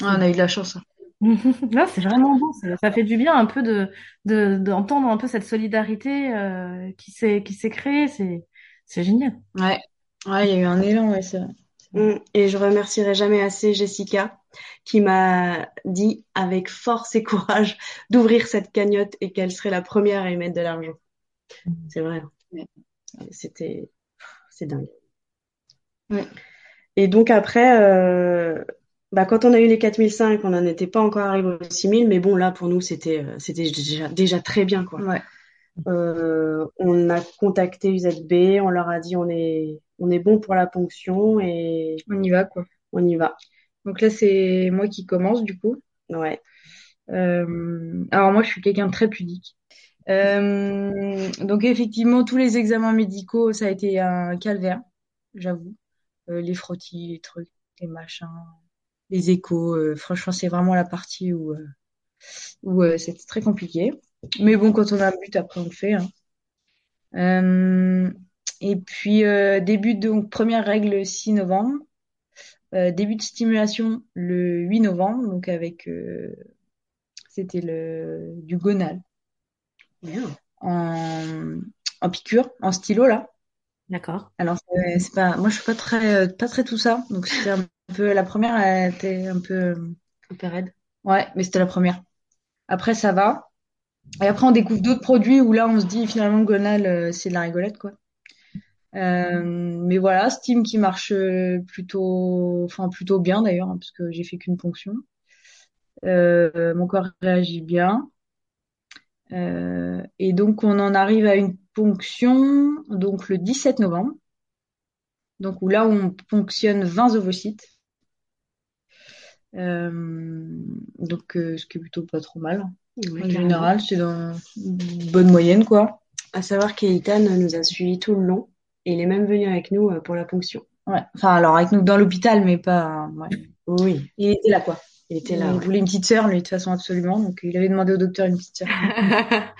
Speaker 4: ah, on a eu de la chance. hein.
Speaker 1: Là, c'est vraiment bon. ça- Ça fait du bien un peu de de- d'entendre un peu cette solidarité euh, qui s'est qui s'est créée. C'est c'est génial.
Speaker 4: Ouais. Ouais, il y a eu un élan, ouais, c'est vrai.
Speaker 2: Mm. Et je remercierai jamais assez Jessica qui m'a dit avec force et courage d'ouvrir cette cagnotte et qu'elle serait la première à y mettre de l'argent. C'est vrai. C'était, c'est dingue.
Speaker 4: Ouais.
Speaker 2: Et donc après, euh, bah quand on a eu les 4005, on n'en était pas encore arrivé aux 6000, mais bon là pour nous c'était euh, c'était déjà déjà très bien quoi.
Speaker 4: Ouais.
Speaker 2: Euh, on a contacté UZB, on leur a dit on est on est bon pour la ponction et
Speaker 4: On y va, quoi.
Speaker 2: on y va.
Speaker 4: Donc là, c'est moi qui commence, du coup.
Speaker 2: Ouais.
Speaker 4: Euh, alors moi, je suis quelqu'un de très pudique. Euh, donc effectivement, tous les examens médicaux, ça a été un calvaire, j'avoue. Euh, les frottis, les trucs, les machins, les échos. euh, franchement, c'est vraiment la partie où, euh, où euh, c'est très compliqué. Mais bon, quand on a un but, après on le fait. hein. Euh, et puis euh, début de donc première règle le 6 novembre. Euh, début de stimulation le 8 novembre, donc avec euh, c'était le du gonal en, en piqûre, en stylo là.
Speaker 1: D'accord.
Speaker 4: Alors c'est pas, moi je suis pas très pas très tout ça, donc c'était un peu la première, elle était un peu
Speaker 2: Un peu raide.
Speaker 4: ouais, mais c'était la première. Après ça va, et après on découvre d'autres produits où là on se dit finalement le gonal euh, c'est de la rigolette quoi. Euh, mais voilà, Steam qui marche euh, plutôt, enfin plutôt bien d'ailleurs, hein, parce que j'ai fait qu'une ponction. Euh, mon corps réagit bien. Euh, et donc on en arrive à une ponction donc le 17 novembre. Donc où là on ponctionne 20 ovocytes. Euh, donc euh, ce qui est plutôt pas trop mal. En général, c'est dans une bonne moyenne quoi.
Speaker 2: À savoir qu'Eitan nous a suivis tout le long et il est même venu avec nous euh, pour la ponction.
Speaker 4: Ouais. Enfin alors avec nous dans l'hôpital, mais pas. ouais.
Speaker 2: Oui,
Speaker 4: Il était là quoi.
Speaker 2: il était
Speaker 4: Il
Speaker 2: là. ouais.
Speaker 4: voulait une petite sœur, lui, de toute façon, absolument. Donc, il avait demandé au docteur une petite sœur.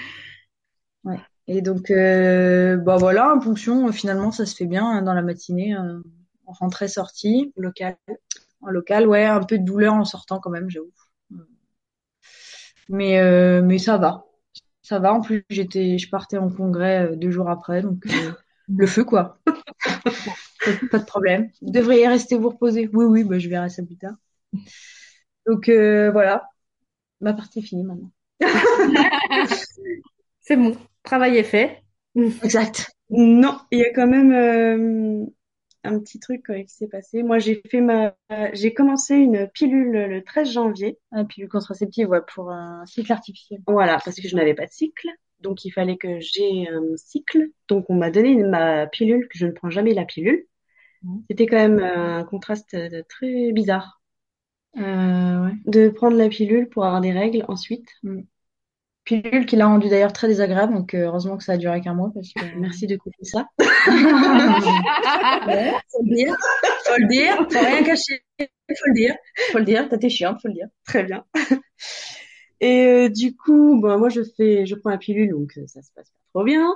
Speaker 4: Et donc, euh, bah voilà, en ponction, euh, finalement, ça se fait bien hein, dans la matinée, euh, en rentrée-sortie,
Speaker 2: Local.
Speaker 4: en local. Ouais, un peu de douleur en sortant quand même, j'avoue. Mais, euh, mais ça va. Ça va. En plus, j'étais, je partais en congrès deux jours après, donc le feu, quoi. Pas, de problème. Vous devriez rester vous reposer. Oui, oui, bah, je verrai ça plus tard. Donc, voilà. Ma partie est finie maintenant.
Speaker 1: C'est bon. Travail est fait.
Speaker 4: Exact.
Speaker 2: Non, il y a quand même euh, un petit truc euh, qui s'est passé. Moi, j'ai fait ma, j'ai commencé une pilule le 13 janvier.
Speaker 4: Et puis le contraceptif, ouais, pour un cycle artificiel.
Speaker 2: Voilà, parce que je n'avais pas de cycle. Donc, il fallait que j'ai un cycle. Donc, on m'a donné ma pilule, que je ne prends jamais la pilule.
Speaker 1: Mhm.
Speaker 2: C'était quand même un contraste euh, très bizarre
Speaker 4: Euh, ouais.
Speaker 2: de prendre la pilule pour avoir des règles ensuite.
Speaker 4: Pilule qui l'a rendu d'ailleurs très désagréable, donc euh, heureusement que ça a duré qu'un mois parce que.
Speaker 2: Merci de couper ça.
Speaker 4: Ouais, faut le dire, faut le dire, faut rien cacher, faut le dire, faut le dire, t'as tes chiants, faut le dire.
Speaker 2: Très bien. Et euh, du coup, bon, moi je fais, je prends la pilule, donc euh, ça se passe pas trop bien.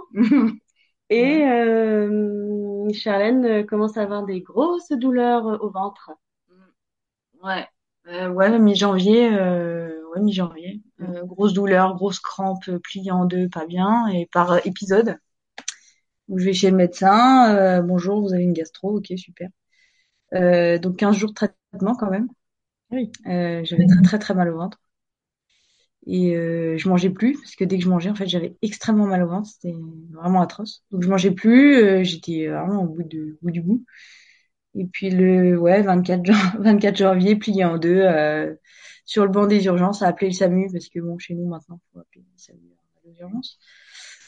Speaker 4: Et euh, Charlène euh, commence à avoir des grosses douleurs au ventre. Ouais, euh, ouais, mi-janvier, euh, ouais, mi-janvier. Euh, grosse douleur, grosse crampe, euh, pliée en deux, pas bien, et par épisode. Donc, je vais chez le médecin. euh, bonjour, vous avez une gastro, ok, super. Euh, donc 15 jours de traitement quand même.
Speaker 1: Oui.
Speaker 4: Euh, j'avais très très très mal au ventre. Et euh, je mangeais plus parce que dès que je mangeais, en fait, j'avais extrêmement mal au ventre. C'était vraiment atroce. Donc je mangeais plus. euh, J'étais vraiment au bout, de, au bout du bout. Et puis le ouais 24, jan- 24 janvier, plié en deux, euh, sur le banc des urgences, à appeler le SAMU parce que bon, chez nous maintenant, faut appeler le SAMU aux urgences.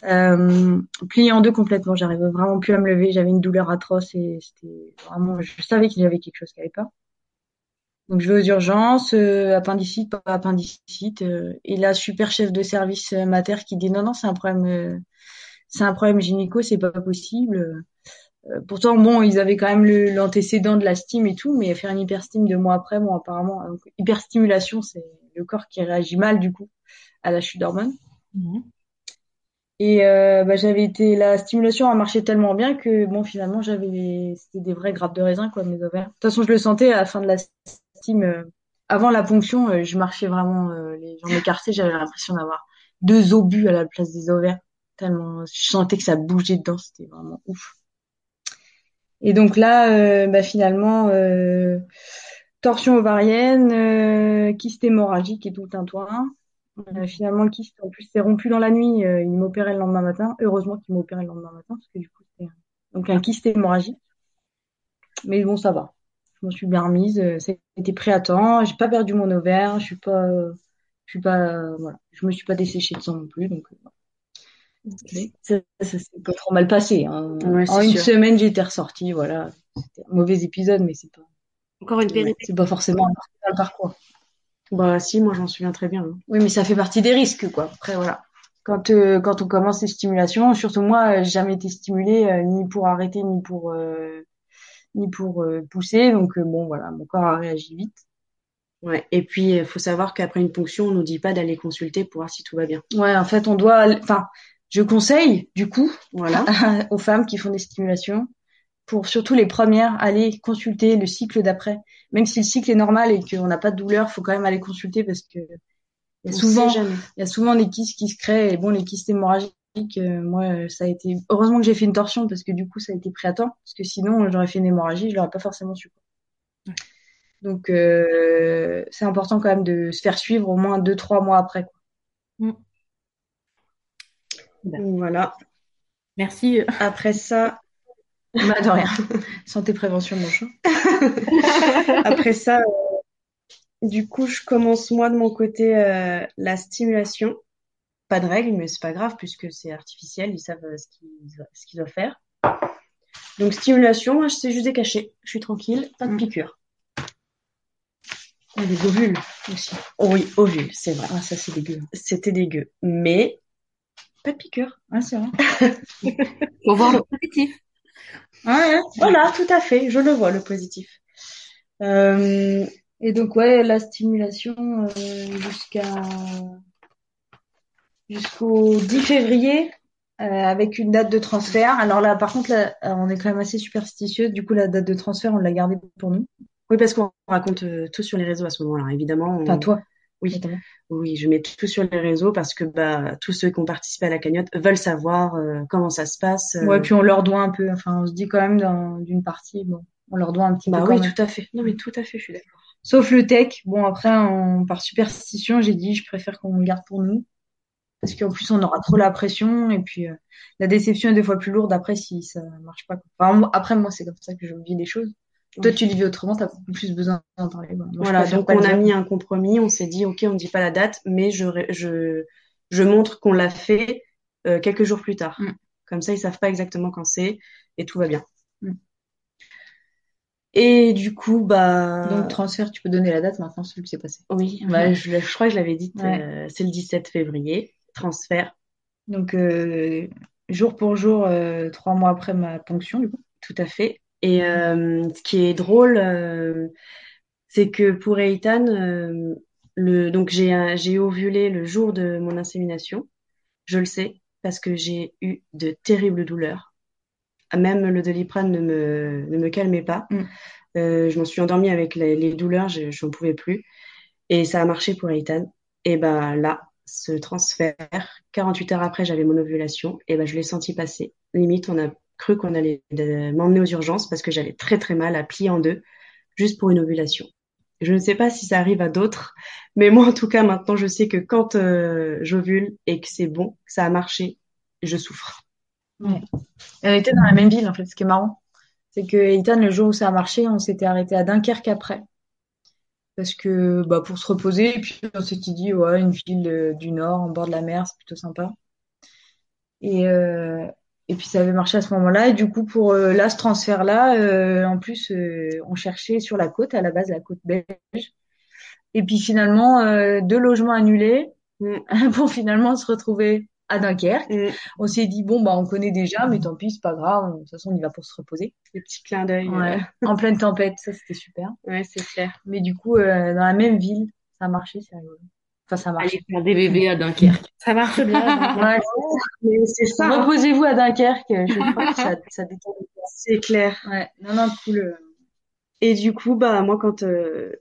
Speaker 4: Euh, plié en deux complètement. J'arrivais vraiment plus à me lever. J'avais une douleur atroce et c'était vraiment. Je savais qu'il y avait quelque chose qui allait pas. Donc je vais aux urgences, euh, appendicite, pas appendicite, euh, et là super chef de service euh, mater qui dit non non c'est un problème, euh, c'est un problème gynéco, c'est pas possible. Euh, pourtant bon ils avaient quand même l'antécédent de la stime et tout, mais faire une hyperstime deux mois après, bon apparemment donc, hyperstimulation c'est le corps qui réagit mal du coup à la chute d'hormones.
Speaker 1: Mhm.
Speaker 4: Et euh, bah, j'avais été la stimulation a marché tellement bien que bon finalement j'avais c'était des vraies grappes de raisin quoi mes ovaires. De toute façon je le sentais à la fin de la stime euh, avant la ponction euh, je marchais vraiment euh, les jambes écartées j'avais l'impression d'avoir deux obus à la place des ovaires tellement je sentais que ça bougeait dedans c'était vraiment ouf. Et donc là euh, bah, finalement euh, torsion ovarienne euh, kyste hémorragique et tout tintouin. Euh, finalement, le kyste, en plus, s'est rompu dans la nuit. Euh, il m'opérait le lendemain matin. Heureusement qu'il m'opérait le lendemain matin, parce que du coup, c'était donc un kyste hémorragique. Mais bon, ça va. Je m'en suis bien remise. Euh, été pris à temps. J'ai pas perdu mon ovaire. Je suis pas, je suis pas, voilà. Je me suis pas desséchée de sang non plus. Donc, euh, ça, ça s'est pas trop mal passé. hein.
Speaker 2: Ouais,
Speaker 4: en une
Speaker 2: sûr.
Speaker 4: semaine, j'étais ressortie. Voilà. C'était un mauvais épisode, mais c'est pas,
Speaker 2: Encore une péripétie.
Speaker 4: c'est pas forcément un parcours.
Speaker 2: Bah si, moi j'en souviens très bien. hein.
Speaker 4: Oui, mais ça fait partie des risques, quoi. Après, voilà. Quand, euh, quand on commence les stimulations, surtout moi, euh, j'ai jamais été stimulée euh, ni pour arrêter ni pour euh, ni pour pousser. Donc bon, voilà, mon corps a réagi vite.
Speaker 2: Ouais. Et puis il faut savoir qu'après une ponction, on nous dit pas d'aller consulter pour voir si tout va bien.
Speaker 4: Ouais, en fait, on doit, enfin, je conseille du coup
Speaker 2: Voilà.
Speaker 4: aux femmes qui font des stimulations pour surtout les premières aller consulter le cycle d'après. Même si le cycle est normal et qu'on n'a pas de douleur, faut quand même aller consulter parce que il y a souvent il y a souvent des kystes qui se créent et bon les kystes hémorragiques euh, moi ça a été heureusement que j'ai fait une torsion parce que du coup ça a été pris à temps parce que sinon j'aurais fait une hémorragie je l'aurais pas forcément su donc euh, c'est important quand même de se faire suivre au moins deux trois mois après quoi.
Speaker 2: Donc, voilà.
Speaker 1: Merci.
Speaker 2: Après ça,
Speaker 4: Bah, de rien santé prévention mon chat
Speaker 2: après ça, euh, du coup, je commence moi de mon côté euh, la stimulation. Pas de règles, mais c'est pas grave puisque c'est artificiel, ils savent euh, ce qu'ils ce qu'ils doivent faire. Donc stimulation, moi, je sais juste décacher. Je suis tranquille, pas de
Speaker 4: Mm.
Speaker 2: piqûre.
Speaker 4: les ovules aussi
Speaker 2: Oh oui, ovule, c'est vrai.
Speaker 4: ah ça c'est dégueu
Speaker 2: C'était dégueu, mais pas de piqûre.
Speaker 4: ah c'est vrai
Speaker 1: Faut voir le positif.
Speaker 4: ouais.
Speaker 2: Voilà, tout à fait, je le vois le positif. Euh,
Speaker 4: Et donc ouais, la stimulation euh, jusqu'à jusqu'au 10 février euh, avec une date de transfert. Alors là, par contre, là, on est quand même assez superstitieux. Du coup, la date de transfert, on l'a gardée pour nous.
Speaker 2: oui, parce qu'on raconte euh, tout sur les réseaux à ce moment-là, évidemment. on-
Speaker 4: Enfin, toi.
Speaker 2: Oui, oui, je mets tout sur les réseaux parce que bah tous ceux qui ont participé à la cagnotte veulent savoir euh, comment ça se passe. euh.
Speaker 4: Ouais, puis on leur doit un peu. Enfin, on se dit quand même d'une partie, bon, on leur doit un petit
Speaker 2: bah
Speaker 4: peu
Speaker 2: oui,
Speaker 4: quand même.
Speaker 2: tout à fait. Non mais tout à fait, je suis d'accord.
Speaker 4: Sauf le tech. Bon, après, on, par superstition, j'ai dit, je préfère qu'on le garde pour nous. Parce qu'en plus, on aura trop la pression. Et puis, euh, la déception est deux fois plus lourde après si ça marche pas. Enfin, après, moi, c'est comme ça que je vis les choses. Toi, tu les vis autrement, t'as beaucoup plus besoin d'en parler.
Speaker 2: Voilà, donc on
Speaker 4: le
Speaker 2: a mis un compromis, on s'est dit ok, on dit pas la date, mais je je je montre qu'on l'a fait euh, quelques jours plus tard.
Speaker 4: Mm.
Speaker 2: Comme ça, ils savent pas exactement quand c'est et tout va bien.
Speaker 4: Mm.
Speaker 2: Et du coup, bah
Speaker 4: Donc, transfert, tu peux donner la date maintenant, celui que c'est passé.
Speaker 2: oui, bah, je, je crois que je l'avais dit,
Speaker 4: Ouais.
Speaker 2: euh, c'est le 17 février, transfert,
Speaker 4: Donc, euh, jour pour jour, euh, trois mois après ma ponction, du coup.
Speaker 2: tout à fait. Et euh, ce qui est drôle, euh, c'est que pour Eitan, euh, le donc j'ai ovulé le jour de mon insémination. Je le sais parce que j'ai eu de terribles douleurs même le Doliprane ne me, ne me calmait pas.
Speaker 4: Mm.
Speaker 2: Euh, je m'en suis endormie avec les, les douleurs, je n'en pouvais plus. Et ça a marché pour Ethan. Et ben là, ce transfert, 48 heures après, j'avais mon ovulation. Et ben je l'ai senti passer. Limite, on a cru qu'on allait euh, m'emmener aux urgences parce que j'avais très très mal à plier en deux, juste pour une ovulation. Je ne sais pas si ça arrive à d'autres, mais moi en tout cas maintenant je sais que quand euh, j'ovule et que c'est bon, que ça a marché, je souffre.
Speaker 4: Ouais. On était dans la même ville, en fait, ce qui est marrant. C'est que Ethan, le jour où ça a marché, on s'était arrêté à Dunkerque après. Parce que, bah, pour se reposer, et puis on s'était dit, ouais, une ville euh, du Nord, en bord de la mer, c'est plutôt sympa. Et, et puis ça avait marché à ce moment-là. Et du coup, pour euh, là, ce transfert-là, euh, en plus, euh, on cherchait sur la côte, à la base, la côte belge. Et puis finalement, deux logements annulés
Speaker 2: Mm.
Speaker 4: pour finalement se retrouver à Dunkerque.
Speaker 2: Mm.
Speaker 4: On s'est dit, bon, bah, on connaît déjà, mais tant pis, c'est pas grave. De toute façon, on y va pour se reposer.
Speaker 2: Des petits clins d'œil.
Speaker 4: Ouais. En pleine tempête, ça, c'était super.
Speaker 2: ouais, c'est clair.
Speaker 4: Mais du coup, dans la même ville, ça a marché, c'est rigolo. Enfin, ça marche.
Speaker 3: Aller faire des bébés à Dunkerque.
Speaker 1: Ça marche bien.
Speaker 4: Ouais,
Speaker 2: Mais c'est ça, hein.
Speaker 4: Reposez-vous à Dunkerque, je crois que ça, ça détend.
Speaker 2: c'est clair.
Speaker 4: Ouais, non, non, cool. euh.
Speaker 2: Et du coup, bah moi, quand euh,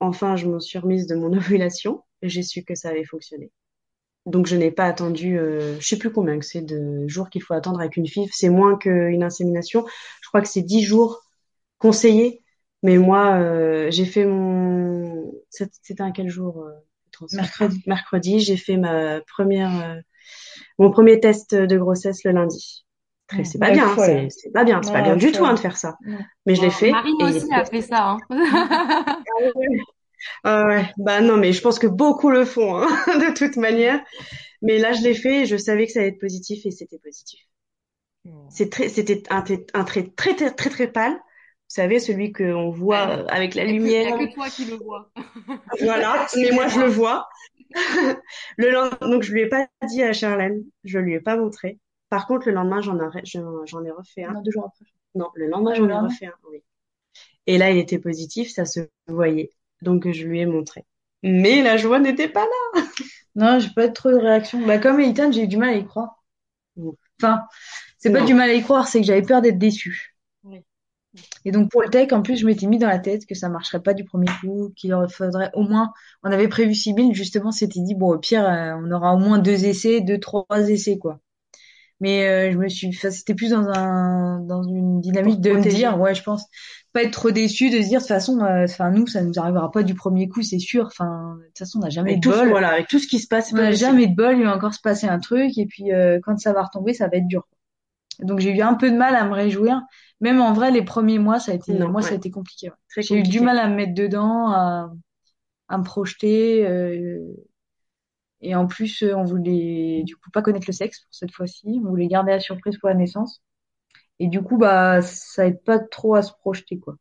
Speaker 2: enfin je m'en suis remise de mon ovulation, j'ai su que ça avait fonctionné. Donc je n'ai pas attendu, euh, je sais plus combien que c'est de jours qu'il faut attendre avec une FIV. C'est moins qu'une insémination. Je crois que c'est 10 jours conseillés. Mais moi, euh, j'ai fait mon, c'était un quel jour
Speaker 4: Mercredi.
Speaker 2: Mercredi, j'ai fait ma première, euh, mon premier test de grossesse le lundi.
Speaker 4: Ouais.
Speaker 2: C'est pas bien, hein, c'est c'est pas bien, c'est pas bien du tout hein, de faire ça. Mais je l'ai fait.
Speaker 3: Marine
Speaker 2: et
Speaker 3: aussi a fait ça. Hein.
Speaker 2: Ah ouais, bah non, mais je pense que beaucoup le font, hein, de toute manière. Mais là, je l'ai fait et je savais que ça allait être positif et c'était positif. C'est très, c'était un, trait- un trait très, très, très, très pâle. Vous savez, celui qu'on voit avec la
Speaker 3: Il n'y
Speaker 2: lumière.
Speaker 3: a que toi qui le vois.
Speaker 2: Voilà, mais moi, je le vois. Le lendemain, donc, je lui ai pas dit à Charlène, je lui ai pas montré. Par contre, le lendemain, j'en ai, j'en j'en ai refait un.
Speaker 4: Non, deux jours après.
Speaker 2: Non, le lendemain,
Speaker 4: Ah,
Speaker 2: j'en ai refait un, oui. Et là, il était positif, ça se voyait. Donc, je lui ai montré. Mais la joie n'était pas là.
Speaker 4: Non, j'ai pas trop de réaction. Bah, comme Ethan, j'ai eu du mal à y croire. Enfin, c'est pas du mal à y croire, c'est que j'avais peur d'être déçue. Et donc, pour le tech, en plus, je m'étais mis dans la tête que ça marcherait pas du premier coup, qu'il faudrait au moins, on avait prévu 6000, justement, c'était dit, bon, au pire, euh, on aura au moins deux essais, deux, trois essais, quoi. Mais euh, je me suis, enfin, c'était plus dans un, dans une dynamique de me dire, ouais, je pense, pas être trop déçu, de se dire, de toute façon, euh, enfin, nous, ça nous arrivera pas du premier coup, c'est sûr. Enfin, de toute façon, on n'a jamais
Speaker 2: Avec
Speaker 4: de
Speaker 2: tout,
Speaker 4: bol.
Speaker 2: voilà, avec tout ce qui se passe,
Speaker 4: On n'a jamais de bol, il va encore se passer un truc, et puis euh, quand ça va retomber, ça va être dur. Donc j'ai eu un peu de mal à me réjouir. Même en vrai, les premiers mois, ça a été,
Speaker 2: Non,
Speaker 4: moi, ça a été compliqué. ouais. J'ai eu du mal à me mettre dedans, à, à me projeter. euh, et en plus, euh, on voulait du coup pas connaître le sexe pour cette fois-ci. On voulait garder la surprise pour la naissance. Et du coup, bah, ça aide pas trop à se projeter, quoi.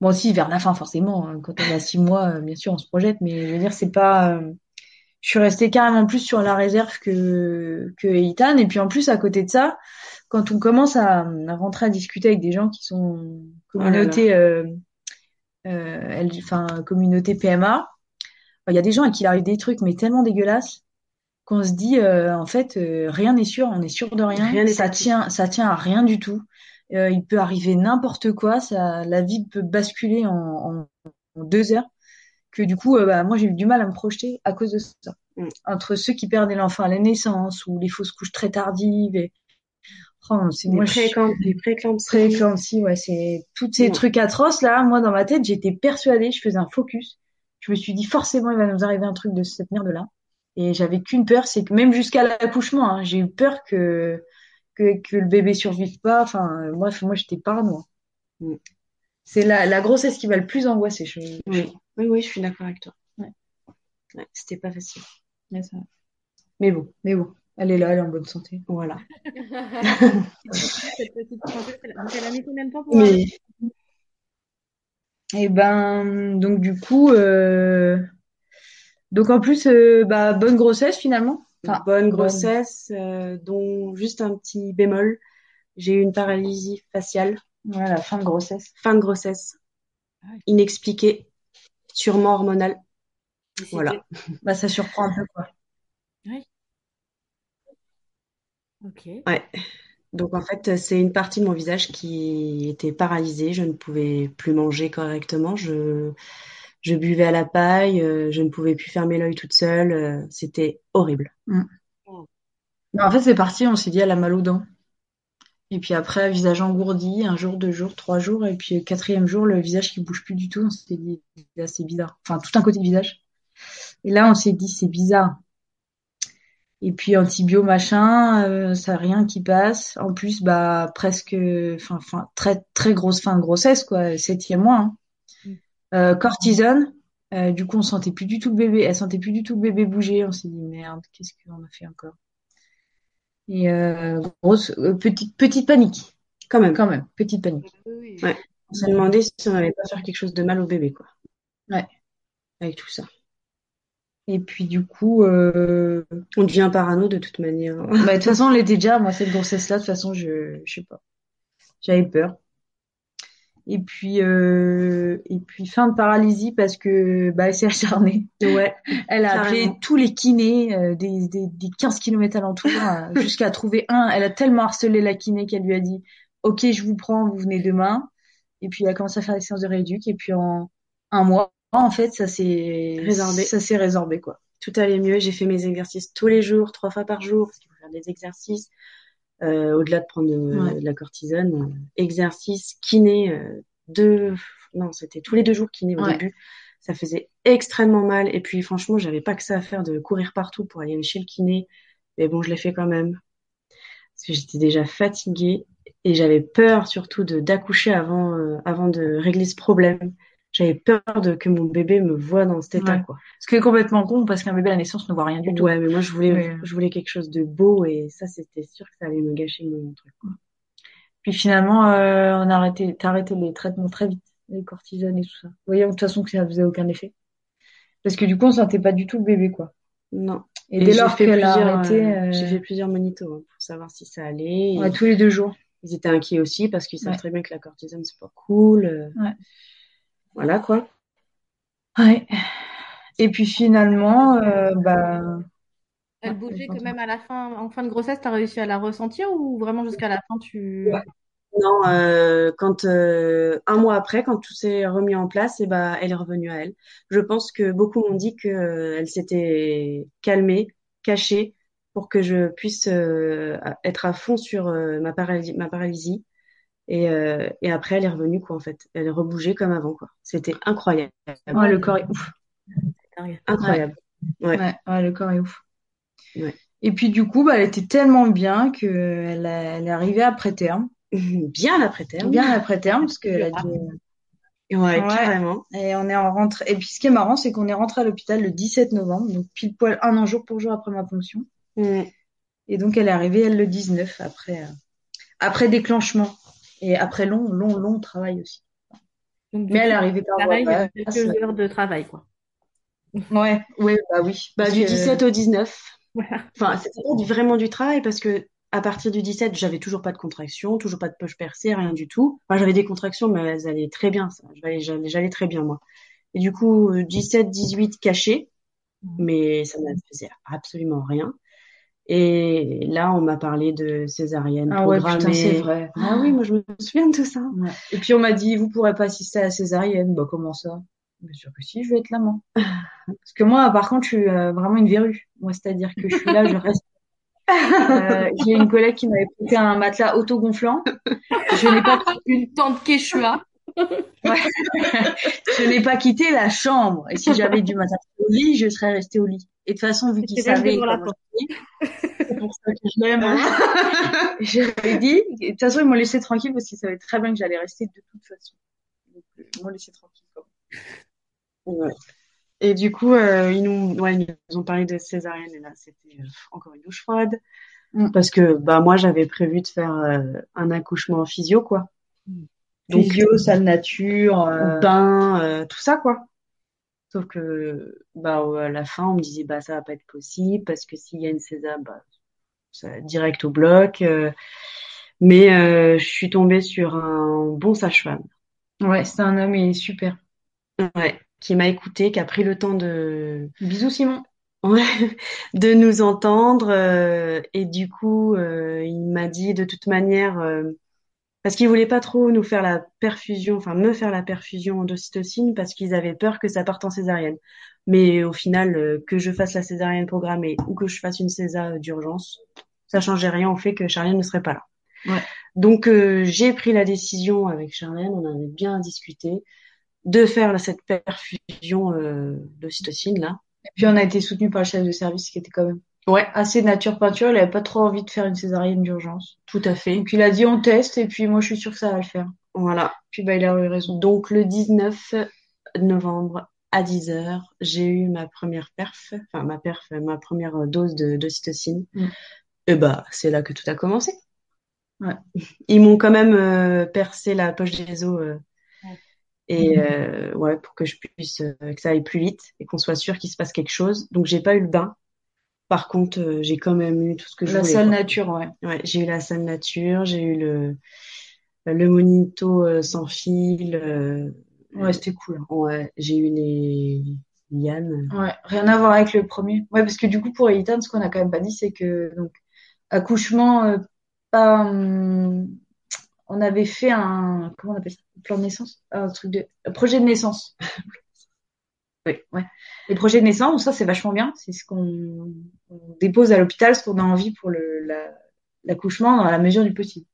Speaker 4: Bon, si, vers la fin, forcément. hein. Quand on a six mois, euh, bien sûr, on se projette. Mais je veux dire, c'est pas... euh, Je suis restée carrément plus sur la réserve que, que Ethan. Et puis en plus, à côté de ça, quand on commence à, à rentrer à discuter avec des gens qui sont communauté, euh, euh, elle- enfin, communauté PMA, il y a des gens à qui il arrive des trucs, mais tellement dégueulasses, qu'on se dit, euh, en fait, euh, rien n'est sûr, on est sûr de rien, ça tient, ça tient à rien du tout. Euh, il peut arriver n'importe quoi, ça, la vie peut basculer en, en, en deux heures. Que du coup, euh, bah, moi, j'ai eu du mal à me projeter à cause de ça.
Speaker 2: Mm.
Speaker 4: Entre ceux qui perdaient l'enfant à la naissance ou les fausses couches très tardives et oh, c'est moi je
Speaker 2: prééclampsies.
Speaker 4: prééclampsie, ouais, c'est tous ces
Speaker 2: Non.
Speaker 4: trucs atroces là. Moi, dans ma tête, j'étais persuadée, je faisais un focus. Je me suis dit forcément, il va nous arriver un truc de cette merde-là. Et j'avais qu'une peur, c'est que même jusqu'à l'accouchement, hein, j'ai eu peur que, que que le bébé survive pas. Enfin, bref, moi, j'étais parano.
Speaker 2: Mm.
Speaker 4: C'est la, la grossesse qui m'a le plus angoissée. Je,
Speaker 2: Oui, oui, oui, je suis d'accord avec toi.
Speaker 4: Ouais.
Speaker 2: Ouais, c'était pas facile.
Speaker 4: Ouais, ça va.
Speaker 2: Mais bon,
Speaker 4: Mais bon, elle est là, elle est en bonne santé.
Speaker 2: voilà.
Speaker 1: Cette petite princesse, elle a- donc elle a mis combien de temps pour
Speaker 2: Mais
Speaker 4: Et ben, donc du coup, euh, donc en plus, euh, bah, bonne grossesse finalement. Enfin,
Speaker 2: bonne grossesse, euh, dont juste un petit bémol. J'ai eu une paralysie faciale,
Speaker 4: la fin de grossesse.
Speaker 2: fin de grossesse,
Speaker 3: Ah
Speaker 2: inexpliquée, sûrement
Speaker 3: c'était-
Speaker 2: Voilà.
Speaker 4: Bah, ça surprend un peu quoi.
Speaker 3: Ok.
Speaker 2: Ouais. Donc en fait, c'est une partie de mon visage qui était paralysée. Je ne pouvais plus manger correctement. Je, je buvais à la paille. euh, Je ne pouvais plus fermer l'œil toute seule. euh, C'était horrible.
Speaker 4: Bah, en fait, c'est parti, on s'est dit, elle a mal aux dents. Et puis après, visage engourdi, un jour, deux jours, trois jours, et puis quatrième jour, le visage qui bouge plus du tout, on s'est dit, là, c'est bizarre. Enfin, tout un côté visage. Et là, on s'est dit, c'est bizarre. Et puis antibio machin, euh, ça a rien qui passe. En plus, bah presque, enfin, enfin, très très grosse fin de grossesse quoi, septième mois. hein. Euh, cortisone. Euh, du coup, on sentait plus du tout le bébé. Elle sentait plus du tout le bébé bouger. On s'est dit merde, qu'est-ce qu'on a fait encore? Et euh, grosse euh, petite petite panique
Speaker 2: Quand même.
Speaker 4: quand même, petite panique.
Speaker 5: Oui.
Speaker 2: Ouais. On s'est demandé si on n'allait pas faire quelque chose de mal au bébé, quoi.
Speaker 4: Ouais.
Speaker 2: Avec tout ça.
Speaker 4: Et puis du coup, euh,
Speaker 2: On devient parano de toute manière.
Speaker 4: bah, de toute façon, on l'était déjà. Moi, cette grossesse-là, de toute façon, je je sais pas. J'avais peur. Et puis, euh, et puis fin de paralysie parce que bah, elle s'est acharnée.
Speaker 2: Ouais.
Speaker 4: Elle a appelé
Speaker 2: Carrément.
Speaker 4: tous les kinés euh, des, des, des 15 kilomètres alentour euh, jusqu'à trouver un. Elle a tellement harcelé la kiné qu'elle lui a dit Ok, je vous prends, vous venez demain. Et puis elle a commencé à faire des séances de rééduc. Et puis en un mois, en fait, ça s'est
Speaker 2: Résorbé.
Speaker 4: Ça s'est résorbé, quoi.
Speaker 2: Tout allait mieux. J'ai fait mes exercices tous les jours, trois fois par jour, parce qu'il faut faire des exercices. Euh, au-delà de prendre de,
Speaker 4: Ouais.
Speaker 2: de la cortisone, euh, exercices, kiné, euh, deux, non, c'était tous les deux jours kiné au
Speaker 4: Ouais.
Speaker 2: début. Ça faisait extrêmement mal. Et puis, franchement, j'avais pas que ça à faire de courir partout pour aller chez le kiné. Mais bon, je l'ai fait quand même. Parce que j'étais déjà fatiguée et j'avais peur surtout de d'accoucher avant, euh, avant de régler ce problème. J'avais peur de que mon bébé me voie dans cet état,
Speaker 4: Ouais.
Speaker 2: quoi.
Speaker 4: Ce qui est complètement con parce qu'un bébé à la naissance ne voit rien du tout.
Speaker 2: Ouais, mais moi, je voulais,
Speaker 4: Mais-
Speaker 2: je voulais quelque chose de beau et ça, c'était sûr que ça allait me gâcher mon truc. quoi.
Speaker 4: Puis finalement, euh, on a arrêté, t'as arrêté les traitements très vite, les cortisones et tout ça. Voyant de toute façon que ça faisait aucun effet. Parce que du coup, on sentait pas du tout le bébé, quoi.
Speaker 2: Non.
Speaker 4: Et, dès lors qu'elle a arrêté,
Speaker 2: euh,
Speaker 4: euh,
Speaker 2: j'ai fait plusieurs monitos hein, pour savoir si ça allait. Et
Speaker 4: ouais, tous les deux jours.
Speaker 2: Ils étaient inquiets aussi parce qu'ils savent
Speaker 4: Ouais.
Speaker 2: très bien que la cortisone, c'est pas cool. euh,
Speaker 4: Ouais.
Speaker 2: Voilà, quoi.
Speaker 4: Ouais. Et puis finalement, euh, bah,
Speaker 5: Elle bougeait
Speaker 4: continue.
Speaker 5: même à la fin, en fin de grossesse, t'as réussi à la ressentir ou vraiment jusqu'à la fin, tu...
Speaker 2: Ouais. Non, euh, quand euh, un mois après, quand tout s'est remis en place, et ben, elle est revenue à elle. Je pense que beaucoup m'ont dit que euh, elle s'était calmée, cachée, pour que je puisse euh, être à fond sur euh, ma paralysie, ma paralysie. Et, euh, et après, elle est revenue, quoi, en fait. Elle est rebougée comme avant, quoi. C'était incroyable.
Speaker 4: ouais, le corps est ouf.
Speaker 2: Incroyable. Ouais.
Speaker 4: Ouais, ouais, le corps est ouf.
Speaker 2: Ouais.
Speaker 4: Et puis du coup, bah, elle était tellement bien que elle, est arrivée après terme.
Speaker 2: Bien après-terme.
Speaker 4: Bien après terme, parce qu'elle a dû...
Speaker 2: Ouais, carrément.
Speaker 4: Et on est en rentrée. Et puis ce qui est marrant, c'est qu'on est rentré à l'hôpital le 17 novembre, donc pile poil un an jour pour jour après ma ponction. Et donc elle est arrivée elle le 19 après euh, après déclenchement et après long long long travail aussi.
Speaker 5: Donc,
Speaker 4: Mais elle est arrivée par
Speaker 5: pareil,
Speaker 4: voie
Speaker 5: quelques heures de travail, quoi.
Speaker 4: Ouais, ouais, bah oui.
Speaker 2: Bah, du
Speaker 4: que-
Speaker 2: 17 au 19.
Speaker 5: Voilà.
Speaker 2: Enfin, c'était vraiment du travail parce que à partir du 17, j'avais toujours pas de contractions, toujours pas de poche percée, rien du tout. Enfin, j'avais des contractions, mais elles allaient très bien, ça. J'allais, j'allais, j'allais très bien, moi. Et du coup, euh, 17, 18 cachés, mais ça ne faisait absolument rien. Et là, on m'a parlé de césarienne
Speaker 4: Ah ouais, putain, c'est vrai.
Speaker 2: Ah oui, moi, je me souviens de tout ça.
Speaker 4: Ouais. Et puis on m'a dit, vous pourrez pas assister à la césarienne. Bah comment ça? Bien sûr que si, je vais être maman. Parce que moi, par contre, je suis euh, vraiment une verrue. Moi, c'est-à-dire que je suis là, je reste. Euh, j'ai une collègue qui m'avait prêté un matelas autogonflant. Je n'ai pas,
Speaker 5: Une tante Quechua.
Speaker 4: je n'ai pas quitté la chambre. Et si j'avais dû m'attacher au lit, je serais restée au lit. Et de toute façon, vu je suis, c'est pour ça que je l'aime. hein. J'avais dit, de toute façon, ils m'ont laissé tranquille parce qu'ils savaient très bien que j'allais rester de toute façon. Donc, euh, ils m'ont laissé tranquille. quoi.
Speaker 2: Ouais. Et du coup, euh, ils nous, ouais, ils nous ont parlé de césarienne et là, c'était euh, encore une douche froide.
Speaker 4: Mm.
Speaker 2: Parce que, bah, moi, j'avais prévu de faire euh, un accouchement en physio, quoi. Donc,
Speaker 4: Physio, salle nature, euh,
Speaker 2: bain, tout ça, quoi. Sauf que, bah, à la fin, on me disait, bah, ça va pas être possible parce que s'il y a une césar, bah, ça va direct au bloc. euh. mais euh, je suis tombée sur un bon sage-femme.
Speaker 4: ouais, c'est un homme, il est super.
Speaker 2: Ouais. Qui m'a écouté, qui a pris le temps de,
Speaker 4: Bisous, Simon.
Speaker 2: de nous entendre. euh, et du coup, euh, il m'a dit de toute manière, parce qu'ils voulaient pas trop nous faire la perfusion, enfin me faire la perfusion d'ocytocine, parce qu'ils avaient peur que ça parte en césarienne. Mais au final, euh, que je fasse la césarienne programmée ou que je fasse une césa d'urgence, ça changeait rien au fait que Charlène ne serait pas là.
Speaker 4: Ouais.
Speaker 2: Donc euh, j'ai pris la décision avec Charlène, on avait bien discuté, de faire cette perfusion euh, d'ocytocine là.
Speaker 4: Et puis on a été soutenu par le chef de service qui était quand même
Speaker 2: Ouais,
Speaker 4: assez nature peinture. Il avait pas trop envie de faire une césarienne d'urgence.
Speaker 2: tout à fait.
Speaker 4: Donc il a dit on teste et puis moi je suis sûre que ça va le faire.
Speaker 2: Voilà.
Speaker 4: Puis bah il a eu raison.
Speaker 2: Donc le 19 novembre à 10h, j'ai eu ma première perf, enfin ma perf, ma première dose de d'ocytocine.
Speaker 4: Mm.
Speaker 2: Et bah c'est là que tout a commencé.
Speaker 4: Ouais.
Speaker 2: Ils m'ont quand même euh, percé la poche des os euh, et euh, ouais pour que je puisse euh, que ça aille plus vite et qu'on soit sûr qu'il se passe quelque chose. Donc j'ai pas eu le bain. Par contre, euh, j'ai quand même eu tout ce que je
Speaker 4: La
Speaker 2: voulais.
Speaker 4: seule
Speaker 2: quoi.
Speaker 4: nature, ouais.
Speaker 2: Ouais, j'ai eu la salle nature, j'ai eu le le monito euh, sans fil. euh,
Speaker 4: Ouais, c'était cool. hein.
Speaker 2: Ouais, j'ai eu les lianes.
Speaker 4: Ouais, rien à voir avec le premier. Ouais, parce que du coup, pour Ethan, ce qu'on a quand même pas dit, c'est que, donc, accouchement, pas, hum, on avait fait un, comment on appelle ça? Plan de naissance? Un truc de, un projet de naissance.
Speaker 2: Oui.
Speaker 4: Ouais. Les projets de naissance, ça, c'est vachement bien. C'est ce qu'on on dépose à l'hôpital, ce qu'on a envie pour le, la, l'accouchement dans la mesure du possible.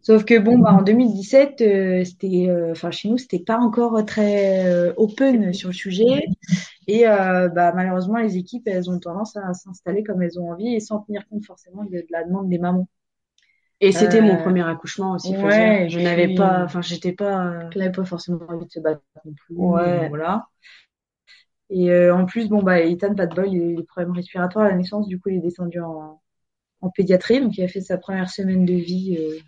Speaker 4: Sauf que bon, bah, en 2017, euh, c'était, euh, enfin, chez nous, c'était pas encore très euh, open sur le sujet. Et bah, malheureusement, les équipes, elles ont tendance à s'installer comme elles ont envie et sans tenir compte forcément de la demande des mamans.
Speaker 2: Et c'était mon premier accouchement aussi,
Speaker 4: ouais.
Speaker 2: Je n'avais pas, enfin, j'étais pas.
Speaker 4: pas forcément envie de se battre non plus.
Speaker 2: Ouais.
Speaker 4: Voilà. Et euh, en plus, bon, bah, Ethan, pas de bol, il a eu des problèmes respiratoires à la naissance. Du coup, il est descendu en, en pédiatrie. Donc, il a fait sa première semaine de vie euh,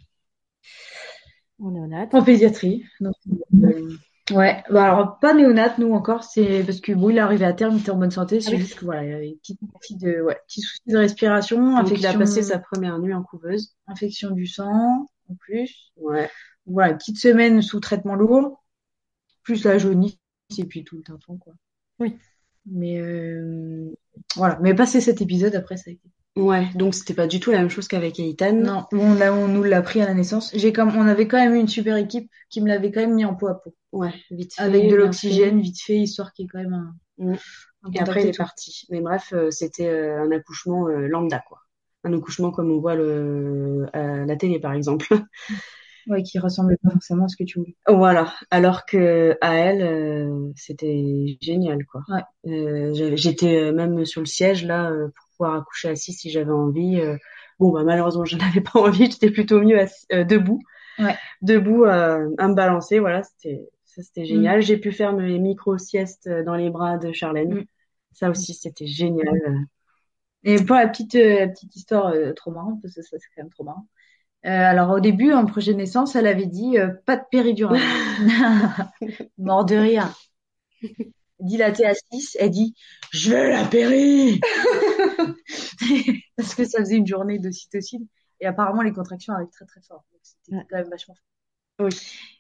Speaker 5: est honnête.
Speaker 4: en pédiatrie. Donc, euh, ouais. Bah, alors, pas néonate, nous, encore. C'est parce que, bon, il est arrivé à terme, il était en bonne santé. C'est
Speaker 5: Ah oui.
Speaker 4: juste que, voilà, il y avait des petits de, ouais, petits soucis de respiration,
Speaker 2: Donc, il a
Speaker 4: infection,
Speaker 2: passé sa première nuit en couveuse.
Speaker 4: infection du sang, en plus.
Speaker 2: Ouais.
Speaker 4: Voilà, une petite semaine sous traitement lourd, plus la jaunisse et puis tout le tintouin, quoi.
Speaker 5: Oui.
Speaker 4: Mais euh, voilà, mais passer cet épisode après ça a été.
Speaker 2: Ouais. Donc, c'était pas du tout la même chose qu'avec Ethan.
Speaker 4: Non, on, on nous l'a pris à la naissance. J'ai comme, on avait quand même eu une super équipe qui me l'avait quand même mis en peau à peau,
Speaker 2: Ouais, vite fait.
Speaker 4: avec de l'oxygène, vite fait, histoire qu'il y ait quand même un.
Speaker 2: Mm.
Speaker 4: un.
Speaker 2: Et après, il est parti. Mais bref, euh, c'était euh, un accouchement lambda, quoi. Un accouchement comme on voit le, à la télé, par exemple.
Speaker 4: Ouais, qui ressemble pas forcément à ce que tu voulais.
Speaker 2: Voilà, alors que à elle, euh, c'était génial, quoi.
Speaker 4: Ouais.
Speaker 2: Euh, j'étais euh, même sur le siège là pour pouvoir accoucher assis si j'avais envie. Bon, bah malheureusement, je n'avais pas envie. J'étais plutôt mieux assis- debout,
Speaker 4: Ouais.
Speaker 2: debout à me balancer. Voilà, c'était ça,
Speaker 4: Mm.
Speaker 2: c'était génial. J'ai pu faire mes micro siestes dans les bras de Charlène.
Speaker 4: Mm.
Speaker 2: Ça aussi, c'était génial.
Speaker 4: Et pour la petite, euh, la petite histoire euh, trop marrante, parce que ça c'est quand même trop marrant. Euh, alors au début, en projet de naissance, elle avait dit euh, pas de péridurale. Mort de rire. Dilatée à 6, elle dit je veux la péri Parce que ça faisait une journée d'ocytocine et apparemment les contractions arrivent très très fort. Donc c'était
Speaker 5: Ouais.
Speaker 4: quand même vachement fort. Oui.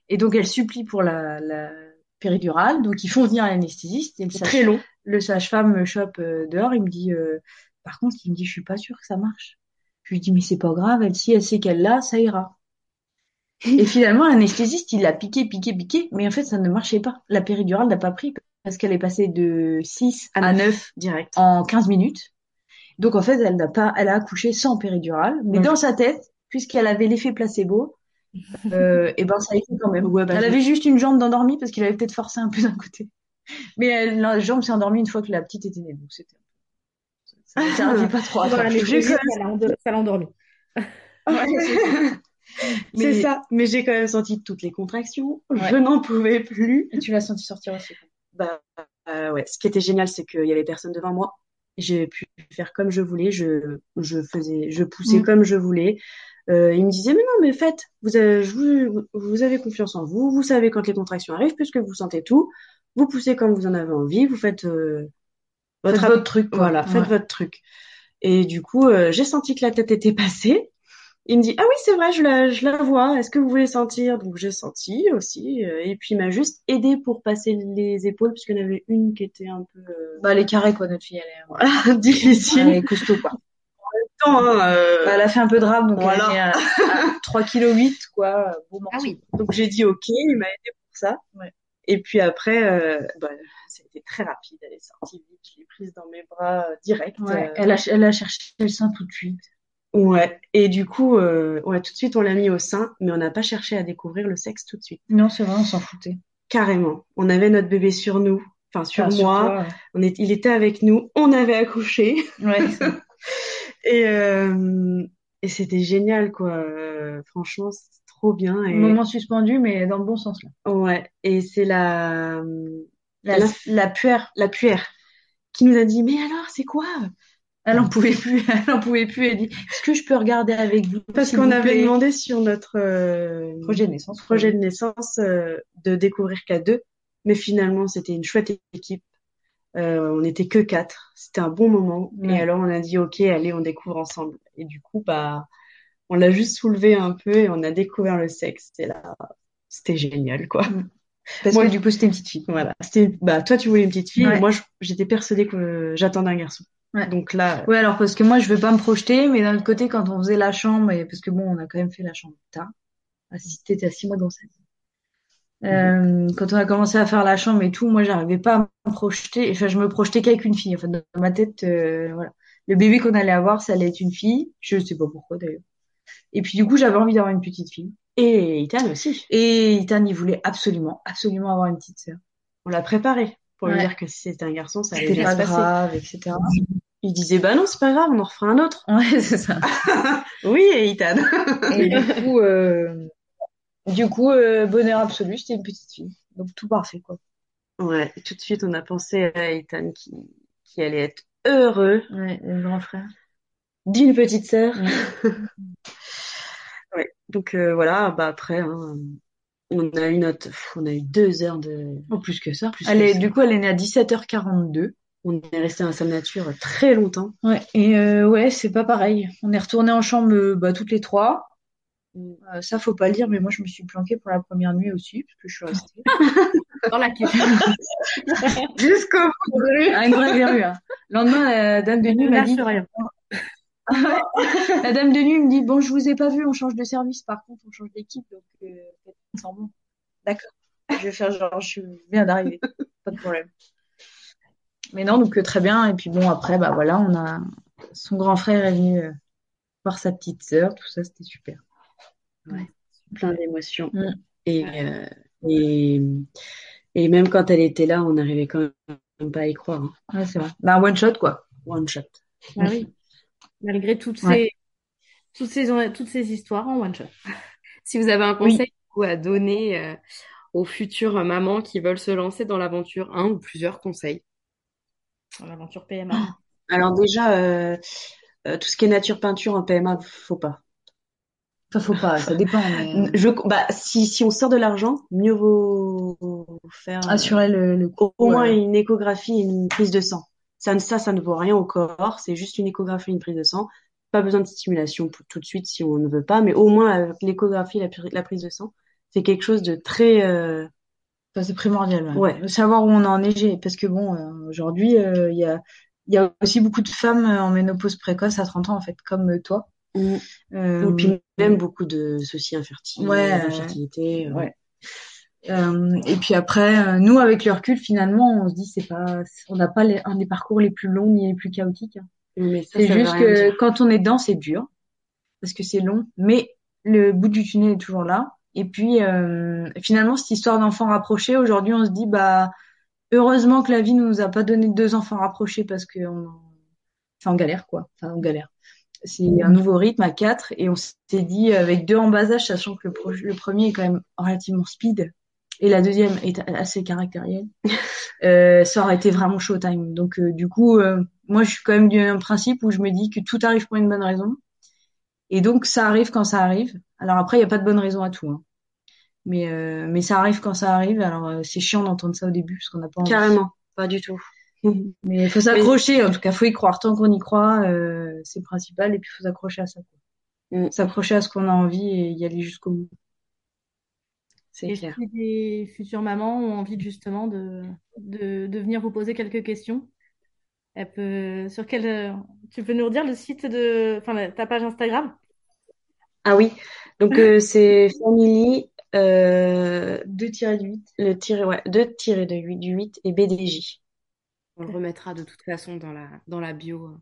Speaker 4: Et donc elle supplie pour la, la péridurale, donc ils font venir l'anesthésiste
Speaker 2: C'est
Speaker 4: sage-
Speaker 2: très long.
Speaker 4: le sage-femme me chope euh, dehors, il me dit, euh, par contre, il me dit, je suis pas sûre que ça marche. Je lui dis, mais c'est pas grave, elle, si elle sait qu'elle l'a, ça ira. Et finalement, l'anesthésiste, il l'a piqué, piqué, piqué, mais en fait, ça ne marchait pas. La péridurale n'a pas pris parce qu'elle est passée de 6 à 9
Speaker 2: direct.
Speaker 4: en 15 minutes. Donc, en fait, elle n'a pas, elle a accouché sans péridurale, mais dans sa tête, puisqu'elle avait l'effet placebo, euh, et ben, ça a été quand même.
Speaker 2: Ouais, bah,
Speaker 4: elle avait juste une jambe d'endormie parce qu'il avait peut-être forcé un peu d'un côté. Mais elle- la jambe s'est endormie une fois que la petite était née, donc c'était. Ça ne pas trop à faire.
Speaker 5: ça l'a.
Speaker 2: C'est ça. Mais j'ai quand même senti toutes les contractions.
Speaker 4: Ouais.
Speaker 2: Je n'en pouvais plus.
Speaker 4: Et tu l'as senti sortir aussi.
Speaker 2: Bah euh, ouais, ce qui était génial, c'est qu'il y avait personne devant moi. J'ai pu faire comme je voulais, je, je faisais, je poussais
Speaker 4: Mm.
Speaker 2: comme je voulais. Euh, il me disait, mais non, mais faites, vous avez, je vous, vous avez confiance en vous, vous savez quand les contractions arrivent, puisque vous sentez tout, vous poussez comme vous en avez envie, vous faites euh,
Speaker 4: Faites
Speaker 2: votre,
Speaker 4: votre truc, quoi.
Speaker 2: voilà, faites
Speaker 4: Ouais.
Speaker 2: votre truc. Et du coup, euh, j'ai senti que la tête était passée. Il me dit ah oui c'est vrai je la je la vois est-ce que vous voulez sentir? Donc j'ai senti aussi euh, et puis il m'a juste aidé pour passer les épaules puisqu'il y en avait une qui était un peu euh,
Speaker 4: Bah, les carrés, quoi, notre fille, elle est,
Speaker 2: voilà difficile
Speaker 4: elle est costaud, quoi.
Speaker 2: Temps, hein, euh,
Speaker 4: Bah, elle a fait un peu de rame, donc
Speaker 2: Voilà.
Speaker 4: elle est à, à 3 kg 8, quoi, beau morceau.
Speaker 3: Ah oui.
Speaker 2: donc j'ai dit ok il m'a aidé pour ça
Speaker 4: Ouais.
Speaker 2: Et puis après euh, bah, été très rapide. Elle est sortie vite je l'ai prise dans mes bras euh, direct
Speaker 4: Ouais,
Speaker 2: euh,
Speaker 4: elle a, elle a cherché le sein tout de suite.
Speaker 2: ouais. Et du coup euh, ouais tout de suite on l'a mis au sein mais on n'a pas cherché à découvrir le sexe tout de suite.
Speaker 4: Non, c'est vrai, on s'en foutait.
Speaker 2: carrément. On avait notre bébé sur nous enfin sur moi.
Speaker 4: toi,
Speaker 2: on est il était avec nous on avait accouché.
Speaker 4: Ouais,
Speaker 2: et euh, et c'était génial quoi. Franchement trop bien et
Speaker 4: moment suspendu, mais dans le bon sens, là.
Speaker 2: ouais et c'est la
Speaker 4: La,
Speaker 2: La-
Speaker 4: la puère,
Speaker 2: la puère. Qui nous a dit mais alors c'est quoi?
Speaker 4: Elle en pouvait plus, elle en pouvait plus, elle dit, est-ce que je peux regarder avec vous?
Speaker 2: parce qu'on avait demandé sur notre euh,
Speaker 4: Projet de naissance.
Speaker 2: projet de naissance euh, de découvrir qu'à deux. Mais finalement c'était une chouette équipe. Euh, on n'était que quatre. C'était un bon moment.
Speaker 4: Ouais.
Speaker 2: et alors on a dit ok allez on découvre ensemble. Et du coup bah on l'a juste soulevé un peu et on a découvert le sexe et là c'était génial quoi
Speaker 4: Parce
Speaker 2: Moi,
Speaker 4: que du coup, c'était une petite fille.
Speaker 2: voilà c'était bah toi tu voulais une petite fille
Speaker 4: Ouais.
Speaker 2: et moi j'étais persuadée que j'attendais un garçon
Speaker 4: Ouais.
Speaker 2: donc là
Speaker 4: Ouais, alors parce que moi, je veux pas me projeter, mais d'un autre côté, quand on faisait la chambre, et parce que bon, on a quand même fait la chambre tard, à six- t'étais à six mois de grossesse. Euh, quand on a commencé à faire la chambre et tout, moi, j'arrivais pas à me projeter. Enfin, je me projetais qu'avec une fille. En fait, dans ma tête, euh, voilà. Le bébé qu'on allait avoir, ça allait être une fille. Je sais pas pourquoi d'ailleurs. Et puis du coup, j'avais envie d'avoir une petite fille.
Speaker 2: et Ethan aussi
Speaker 4: Et Ethan, il voulait absolument, absolument avoir une petite sœur.
Speaker 2: on l'a préparé pour lui dire que si c'était un garçon ça allait bien
Speaker 4: pas
Speaker 2: se passer
Speaker 4: grave, etc.
Speaker 2: il disait bah non c'est pas grave on en refera un autre
Speaker 4: Ouais, c'est ça.
Speaker 2: oui et Ethan
Speaker 4: Et du coup, euh, du coup, euh, bonheur absolu, c'était une petite fille. Donc tout parfait, quoi.
Speaker 2: Ouais, tout de suite, on a pensé à Ethan qui, qui allait être heureux
Speaker 4: Ouais, le grand frère.
Speaker 2: d'une petite sœur.
Speaker 4: Ouais.
Speaker 2: Ouais. Donc euh, voilà, bah après, hein, on a eu notre, pff, on a eu deux heures de,
Speaker 4: Oh, plus que ça.
Speaker 2: Plus
Speaker 4: Elle
Speaker 2: que
Speaker 4: est,
Speaker 2: ça.
Speaker 4: du coup, elle est née à 17h42.
Speaker 2: on est resté à sa nature très longtemps.
Speaker 4: Ouais, et euh, ouais, c'est pas pareil. On est retourné en chambre euh, bah, toutes les trois. Euh, ça, faut pas le dire, mais moi, je me suis planquée pour la première nuit aussi, parce que je suis restée.
Speaker 3: Dans la.
Speaker 2: Jusqu'au bout.
Speaker 4: Une vraie verrue. Hein. Le lendemain, la dame de nuit m'a dit,
Speaker 3: rien.
Speaker 4: la dame de nuit me dit, bon, je vous ai pas vu, on change de service, par contre, on change d'équipe, donc euh, semblant. D'accord. Je vais faire genre, je viens d'arriver, pas de problème. Mais non, donc euh, très bien. Et puis bon, après, bah voilà, on a son grand frère est venu euh, voir sa petite sœur, tout ça, c'était super.
Speaker 2: Plein d'émotions.
Speaker 4: Mm.
Speaker 2: Et, euh, et, et même quand elle était là, on n'arrivait quand même pas à y croire. hein.
Speaker 4: Ouais, c'est vrai. Bah, one shot, quoi.
Speaker 2: One shot.
Speaker 3: Ah oui. Malgré toutes
Speaker 4: Ouais.
Speaker 3: ces, toutes ces, toutes ces histoires en one shot. Si vous avez un conseil à donner euh, aux futures mamans qui veulent se lancer dans l'aventure, un ou plusieurs conseils. Dans l'aventure PMA.
Speaker 2: Alors déjà, euh, euh, tout ce qui est nature peinture en PMA, faut pas.
Speaker 4: Enfin, faut pas, ça dépend, mais
Speaker 2: Je, bah, si, si on sort de l'argent, mieux vaut faire
Speaker 4: assurer le, le coup.
Speaker 2: au moins
Speaker 4: ouais.
Speaker 2: une échographie et une prise de sang. Ça, ça, ça ne vaut rien au corps. C'est juste une échographie une prise de sang. Pas besoin de stimulation pour- tout de suite si on ne veut pas, mais au moins avec l'échographie la, pri- la prise de sang, c'est quelque chose de très. euh,
Speaker 4: Enfin, c'est primordial. Ouais. Savoir où on en est, parce que bon, euh, aujourd'hui, euh, il y a, il y a aussi beaucoup de femmes euh, en ménopause précoce à 30 ans, en fait, comme euh, toi.
Speaker 2: mm.
Speaker 4: Euh,
Speaker 2: Et puis même beaucoup de soucis infertiles,
Speaker 4: Ouais,
Speaker 2: d'infertilité. euh,
Speaker 4: ouais. Euh, et puis après, euh, nous, avec le recul, finalement, on se dit, c'est pas, on n'a pas les- un des parcours les plus longs ni les plus chaotiques. hein.
Speaker 2: Mais ça,
Speaker 4: C'est
Speaker 2: ça
Speaker 4: juste que
Speaker 2: dire.
Speaker 4: quand on est dedans, c'est dur parce que c'est long, mais le bout du tunnel est toujours là. Et puis euh, finalement, cette histoire d'enfants rapprochés, aujourd'hui, on se dit bah heureusement que la vie ne nous a pas donné deux enfants rapprochés parce que on, enfin, on galère quoi. Enfin, on galère. C'est un nouveau rythme à quatre et on s'est dit avec deux en bas âge, sachant que le, pro- le premier est quand même relativement speed et la deuxième est assez caractérielle, euh, ça aurait été vraiment showtime. Donc euh, du coup, euh, moi je suis quand même d'un principe où je me dis que tout arrive pour une bonne raison. Et donc ça arrive quand ça arrive. Alors après, il n'y a pas de bonne raison à tout. hein. Mais, euh, mais ça arrive quand ça arrive. Alors euh, c'est chiant d'entendre ça au début parce qu'on n'a pas envie.
Speaker 2: Carrément, pas du tout.
Speaker 4: Mais il faut s'accrocher, en tout cas, faut y croire. Tant qu'on y croit, euh, c'est le principal, et puis il faut s'accrocher à ça.
Speaker 2: Mm.
Speaker 4: s'approcher à ce qu'on a envie et y aller jusqu'au bout.
Speaker 2: C'est
Speaker 6: Et
Speaker 2: clair.
Speaker 6: si des futures mamans ont envie justement de, de, de venir vous poser quelques questions, elle peut, sur quel, euh, tu peux nous redire le site de, enfin, ta page Instagram?
Speaker 2: Ah oui, donc euh, c'est Family euh,
Speaker 4: 2-8.
Speaker 2: le tiré ouais, 2 tiré de 8 du 8 et BDJ.
Speaker 3: On le remettra de toute façon dans la, dans la bio euh,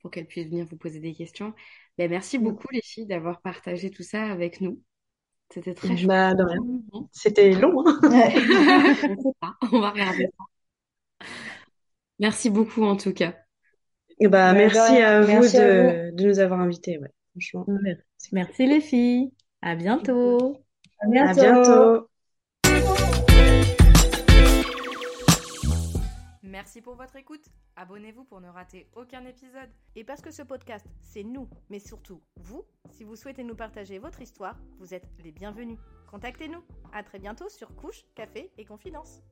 Speaker 3: pour qu'elle puisse venir vous poser des questions. Ben, merci beaucoup les filles d'avoir partagé tout ça avec nous. C'était très.
Speaker 2: Bah. C'était long, hein.
Speaker 3: On sait pas, on va regarder ça. Merci beaucoup en tout cas.
Speaker 2: Et bah,
Speaker 4: Bah,
Speaker 2: merci à vous
Speaker 4: à
Speaker 2: de, de nous avoir invités, ouais. Franchement.
Speaker 6: Merci les filles. À bientôt.
Speaker 4: À
Speaker 2: bientôt.
Speaker 1: Merci pour votre écoute. Abonnez-vous pour ne rater aucun épisode. Et parce que ce podcast, c'est nous, mais surtout vous, si vous souhaitez nous partager votre histoire, vous êtes les bienvenus. Contactez-nous. À très bientôt sur Couche, Café et Confidence.